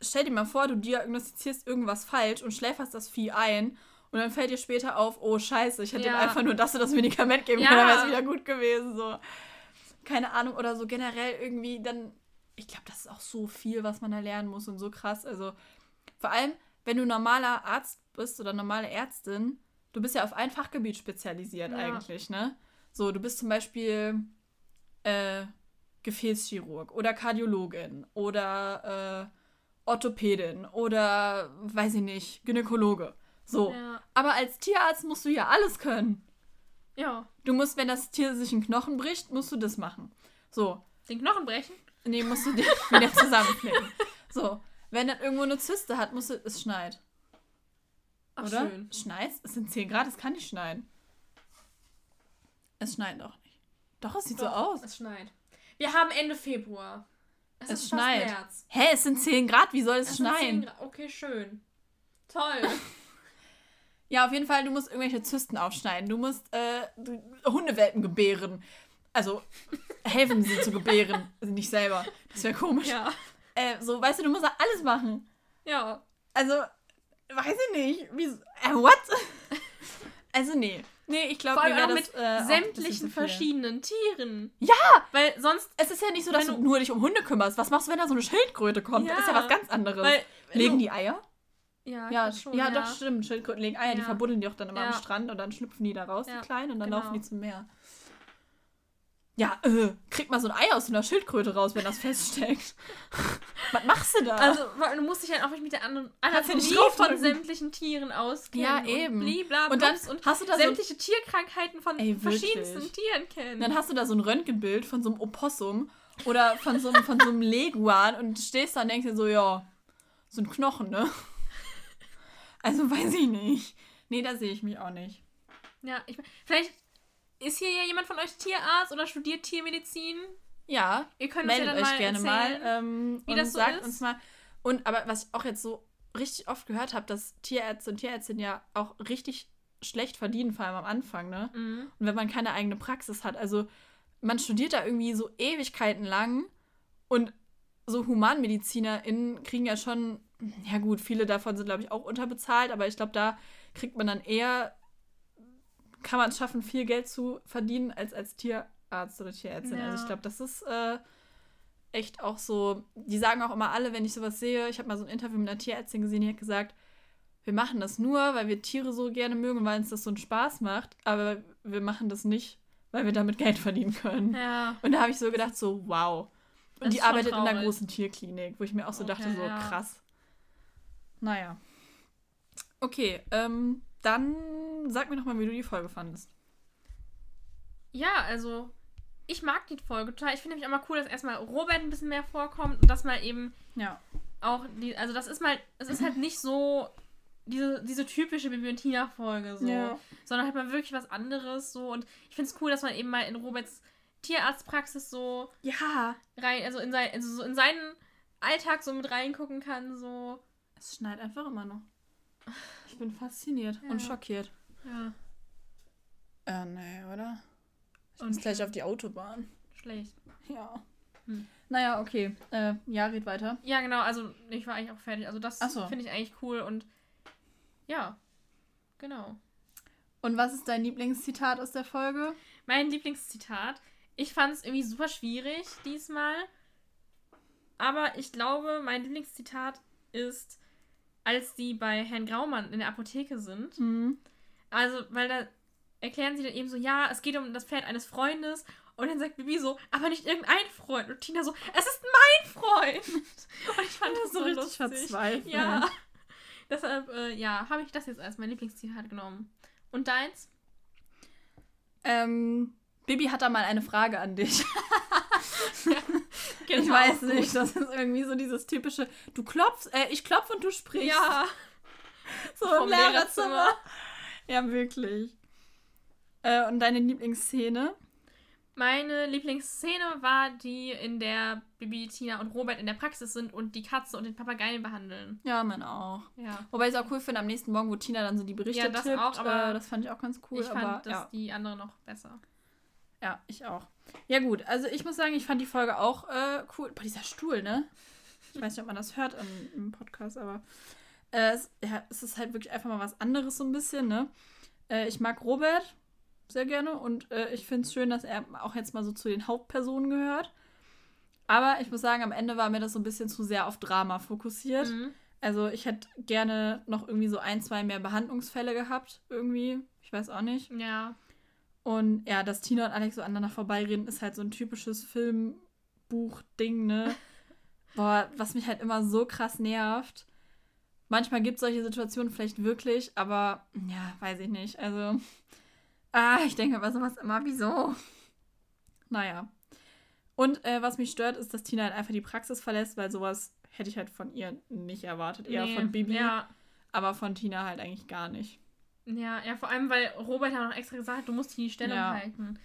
stell dir mal vor, du diagnostizierst irgendwas falsch und schläferst das Vieh ein und dann fällt dir später auf, oh scheiße, ich hätte ja. ihm einfach nur das und das Medikament geben ja. können, dann wäre es wieder gut gewesen. So. Keine Ahnung, oder so generell irgendwie dann, ich glaube, das ist auch so viel, was man da lernen muss und so krass. Also, vor allem, wenn du normaler Arzt bist oder normale Ärztin, du bist ja auf ein Fachgebiet spezialisiert ja. eigentlich, ne? So, du bist zum Beispiel äh, Gefäßchirurg oder Kardiologin oder äh, Orthopädin oder, weiß ich nicht, Gynäkologe. So. Ja. Aber als Tierarzt musst du ja alles können. Ja. Du musst, wenn das Tier sich einen Knochen bricht, musst du das machen. So. Den Knochen brechen? Nee, musst du den wieder zusammenknicken. So. Wenn das irgendwo eine Zyste hat, muss es, es schneit. Ach, Oder? schön. Schneit? Es sind 10 Grad, es kann nicht schneien. Es schneit doch nicht. Doch, es sieht doch, so aus. Es schneit. Wir haben Ende Februar. Es, es schneit. März. Hä, es sind 10 Grad, wie soll es, es schneien? Okay, schön. Toll. ja, auf jeden Fall, du musst irgendwelche Zysten aufschneiden. Du musst äh, Hundewelpen gebären. Also helfen sie zu gebären. Also nicht selber. Das wäre komisch. Ja. Äh, so, weißt du, du musst da alles machen. Ja. Also, weiß ich nicht. Wie, äh, what? also, nee. Nee, ich glaube, wir auch mit äh, sämtlichen so verschiedenen Tieren. Ja! Weil sonst. Es ist ja nicht so, dass du, du nur dich um Hunde kümmerst. Was machst du, wenn da so eine Schildkröte kommt? Ja. Das ist ja was ganz anderes. Weil, legen die Eier? Ja, ja, schon, ja, ja, doch, stimmt. Schildkröten legen Eier, ja. die verbuddeln die auch dann immer am Strand und dann schlüpfen die da raus, die Kleinen, und dann genau. laufen die zum Meer. Ja, äh, krieg mal so ein Ei aus einer Schildkröte raus, wenn das feststeckt. Was machst du da? Also, du musst dich halt auch mit der Anatomie von sämtlichen Tieren auskennen. Ja, eben. Und, blibla, und dann und hast du da sämtliche so Tierkrankheiten von ey, verschiedensten Tieren kennen. Dann hast du da so ein Röntgenbild von so einem Opossum oder von so, von so einem Leguan und stehst da und denkst dir so, ja, so ein Knochen, ne? Also weiß ich nicht. Nee, da sehe ich mich auch nicht. Ja, ich vielleicht ist hier ja jemand von euch Tierarzt oder studiert Tiermedizin? Ja. Ihr könnt meldet ja dann euch mal gerne erzählen, mal ähm, wie das so sagt ist. uns mal. Und aber was ich auch jetzt so richtig oft gehört habe, dass Tierärzte und Tierärztinnen ja auch richtig schlecht verdienen, vor allem am Anfang, ne? Mhm. Und wenn man keine eigene Praxis hat. Also man studiert da irgendwie so Ewigkeiten lang und so HumanmedizinerInnen kriegen ja schon, ja gut, viele davon sind, glaube ich, auch unterbezahlt, aber ich glaube, da kriegt man dann eher kann man es schaffen, viel Geld zu verdienen als als Tierarzt oder Tierärztin. Ja. Also ich glaube, das ist äh, echt auch so, die sagen auch immer alle, wenn ich sowas sehe, ich habe mal so ein Interview mit einer Tierärztin gesehen, die hat gesagt, wir machen das nur, weil wir Tiere so gerne mögen, weil uns das so einen Spaß macht, aber wir machen das nicht, weil wir damit Geld verdienen können. Ja. Und da habe ich so gedacht, so wow. Das Und die ist schon arbeitet in einer großen Tierklinik, wo ich mir auch so Okay, dachte, so ja. krass. Naja. Okay, ähm, dann sag mir noch mal, wie du die Folge fandest. Ja, also ich mag die Folge total. Ich finde nämlich auch mal cool, dass erstmal Robert ein bisschen mehr vorkommt und dass mal eben Ja. auch die, also das ist mal, es ist halt nicht so diese, diese typische Bibi und Tina Folge so, Ja. sondern halt mal wirklich was anderes so und ich finde es cool, dass man eben mal in Roberts Tierarztpraxis so Ja. rein, also in, sein, also so in seinen Alltag so mit reingucken kann so. Es schneit einfach immer noch. Ich bin fasziniert Ja. und schockiert. Ja, Äh, nee, oder? Ich Und muss gleich auf die Autobahn. schlecht. Ja. Hm. Naja, okay. Äh, ja, red weiter. Ja, genau, also ich war eigentlich auch fertig. Also das so. finde ich eigentlich cool und ja, genau. Und was ist dein Lieblingszitat aus der Folge? Mein Lieblingszitat. Ich fand es irgendwie super schwierig diesmal. Aber ich glaube, mein Lieblingszitat ist, als die bei Herrn Graumann in der Apotheke sind. Mhm. Also, weil da erklären sie dann eben so, ja, es geht um das Pferd eines Freundes. Und dann sagt Bibi so, aber nicht irgendein Freund. Und Tina so, es ist mein Freund. Und ich fand das so, lustig. verzweifelt. Ja. Deshalb, äh, ja, habe ich das jetzt als mein Lieblingszitat genommen. Und deins? Ähm, Bibi hat da mal eine Frage an dich. Genau. ich weiß nicht, das ist irgendwie so dieses typische, du klopfst, äh, ich klopf und du sprichst. Ja. so vom im Lehrerzimmer. Lehrerzimmer. Ja, wirklich. Äh, und deine Lieblingsszene? Meine Lieblingsszene war die, in der Bibi, Tina und Robert in der Praxis sind und die Katze und den Papageien behandeln. Ja, man auch. Ja. Wobei ich es auch cool finde, am nächsten Morgen, wo Tina dann so die Berichte Ja, das tippt. auch, aber äh, das fand ich auch ganz cool. ich fand aber, das ja. die andere noch besser. ja, ich auch. Ja gut, also ich muss sagen, ich fand die Folge auch äh, cool. Boah, dieser Stuhl, ne? Ich weiß nicht, ob man das hört im, im Podcast, aber äh, es, ja, es ist halt wirklich einfach mal was anderes so ein bisschen, ne? Äh, ich mag Robert sehr gerne und äh, ich finde es schön, dass er auch jetzt mal so zu den Hauptpersonen gehört. Aber ich muss sagen, am Ende war mir das so ein bisschen zu sehr auf Drama fokussiert. Mhm. Also ich hätte gerne noch irgendwie so ein, zwei mehr Behandlungsfälle gehabt, irgendwie. Ich weiß auch nicht. Ja. Und ja, dass Tina und Alex so aneinander vorbeireden, ist halt so ein typisches Filmbuch-Ding, ne? Boah, was mich halt immer so krass nervt. Manchmal gibt es solche Situationen vielleicht wirklich, aber ja, weiß ich nicht. Also, ah, ich denke bei sowas immer, wieso? Naja. Und äh, was mich stört, ist, dass Tina halt einfach die Praxis verlässt, weil sowas hätte ich halt von ihr nicht erwartet. Eher Nee, von Bibi, Ja. aber von Tina halt eigentlich gar nicht. Ja, ja, vor allem, weil Robert ja noch extra gesagt hat, du musst hier die Stellung Ja. halten.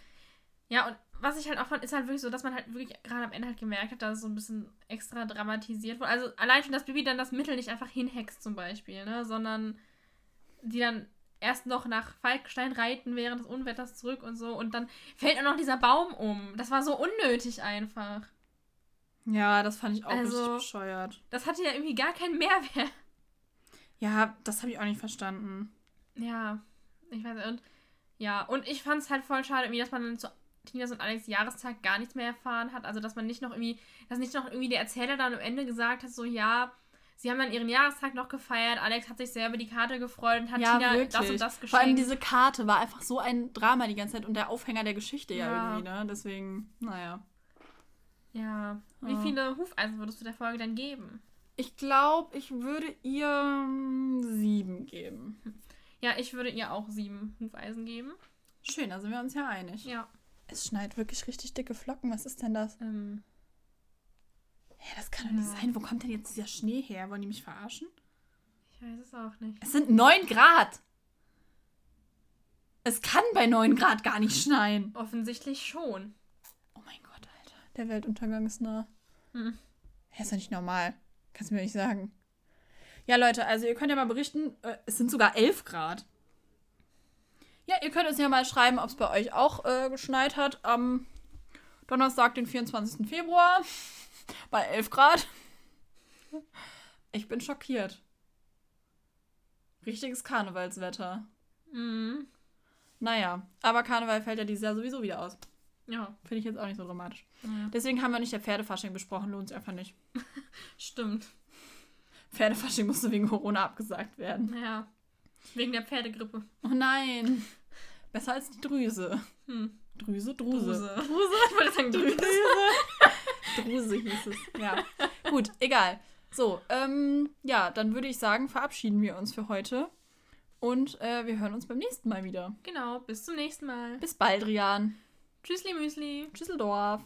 Ja, und was ich halt auch fand, ist halt wirklich so, dass man halt wirklich gerade am Ende halt gemerkt hat, dass es so ein bisschen extra dramatisiert wurde. Also allein schon, dass Bibi dann das Mittel nicht einfach hinhext zum Beispiel, ne, sondern die dann erst noch nach Falkstein reiten während des Unwetters zurück und so und dann fällt auch noch dieser Baum um. Das war so unnötig einfach. Ja, das fand ich auch Also- richtig bescheuert. Das hatte ja irgendwie gar keinen Mehrwert. Ja, das habe ich auch nicht verstanden. Ja, ich weiß nicht. Und ja, und ich fand es halt voll schade, irgendwie, dass man dann zu Tinas und Alex Jahrestag gar nichts mehr erfahren hat. Also, dass man nicht noch irgendwie, dass nicht noch irgendwie der Erzähler dann am Ende gesagt hat, so, ja, sie haben dann ihren Jahrestag noch gefeiert, Alex hat sich sehr über die Karte gefreut und hat Ja, Tina wirklich. das und das geschenkt. Vor allem diese Karte war einfach so ein Drama die ganze Zeit und der Aufhänger der Geschichte ja, Ja. irgendwie, ne? Deswegen, naja. ja. Wie Ja. viele Hufeisen würdest du der Folge denn geben? Ich glaube, ich würde ihr mm, sieben geben. Ja, ich würde ihr auch sieben Hufeisen geben. Schön, da sind wir uns ja einig. Ja. Es schneit wirklich richtig dicke Flocken. Was ist denn das? Ähm, Hä, das kann doch nicht Ja. sein. Wo kommt denn jetzt dieser Schnee her? Wollen die mich verarschen? ich weiß es auch nicht. Es sind 9 Grad. Es kann bei 9 Grad gar nicht schneien. Offensichtlich schon. Oh mein Gott, Alter. Der Weltuntergang ist nah. Hm. Hä, ist doch nicht normal. Kannst du mir nicht sagen. Ja, Leute, also ihr könnt ja mal berichten, äh, es sind sogar 11 Grad. Ja, ihr könnt uns ja mal schreiben, ob es bei euch auch äh, geschneit hat am Donnerstag, den 24. Februar. Bei 11 Grad. Ich bin schockiert. Richtiges Karnevalswetter. Mhm. Naja, aber Karneval fällt ja dieses Jahr sowieso wieder aus. Ja. Finde ich jetzt auch nicht so dramatisch. ja. Deswegen haben wir nicht der Pferdefasching besprochen, lohnt sich einfach nicht. Stimmt. Pferdefasching musste wegen Corona abgesagt werden. Ja. Wegen der Pferdegrippe. Oh nein. Besser als die Drüse. Hm. Drüse, Druse. Druse. Druse? Ich wollte sagen Drüse. Druse hieß es. Ja. Gut, egal. So, ähm, ja, dann würde ich sagen, verabschieden wir uns für heute. Und äh, wir hören uns beim nächsten Mal wieder. Genau, bis zum nächsten Mal. Bis bald, Rian. Tschüssli Müsli. Tschüsseldorf.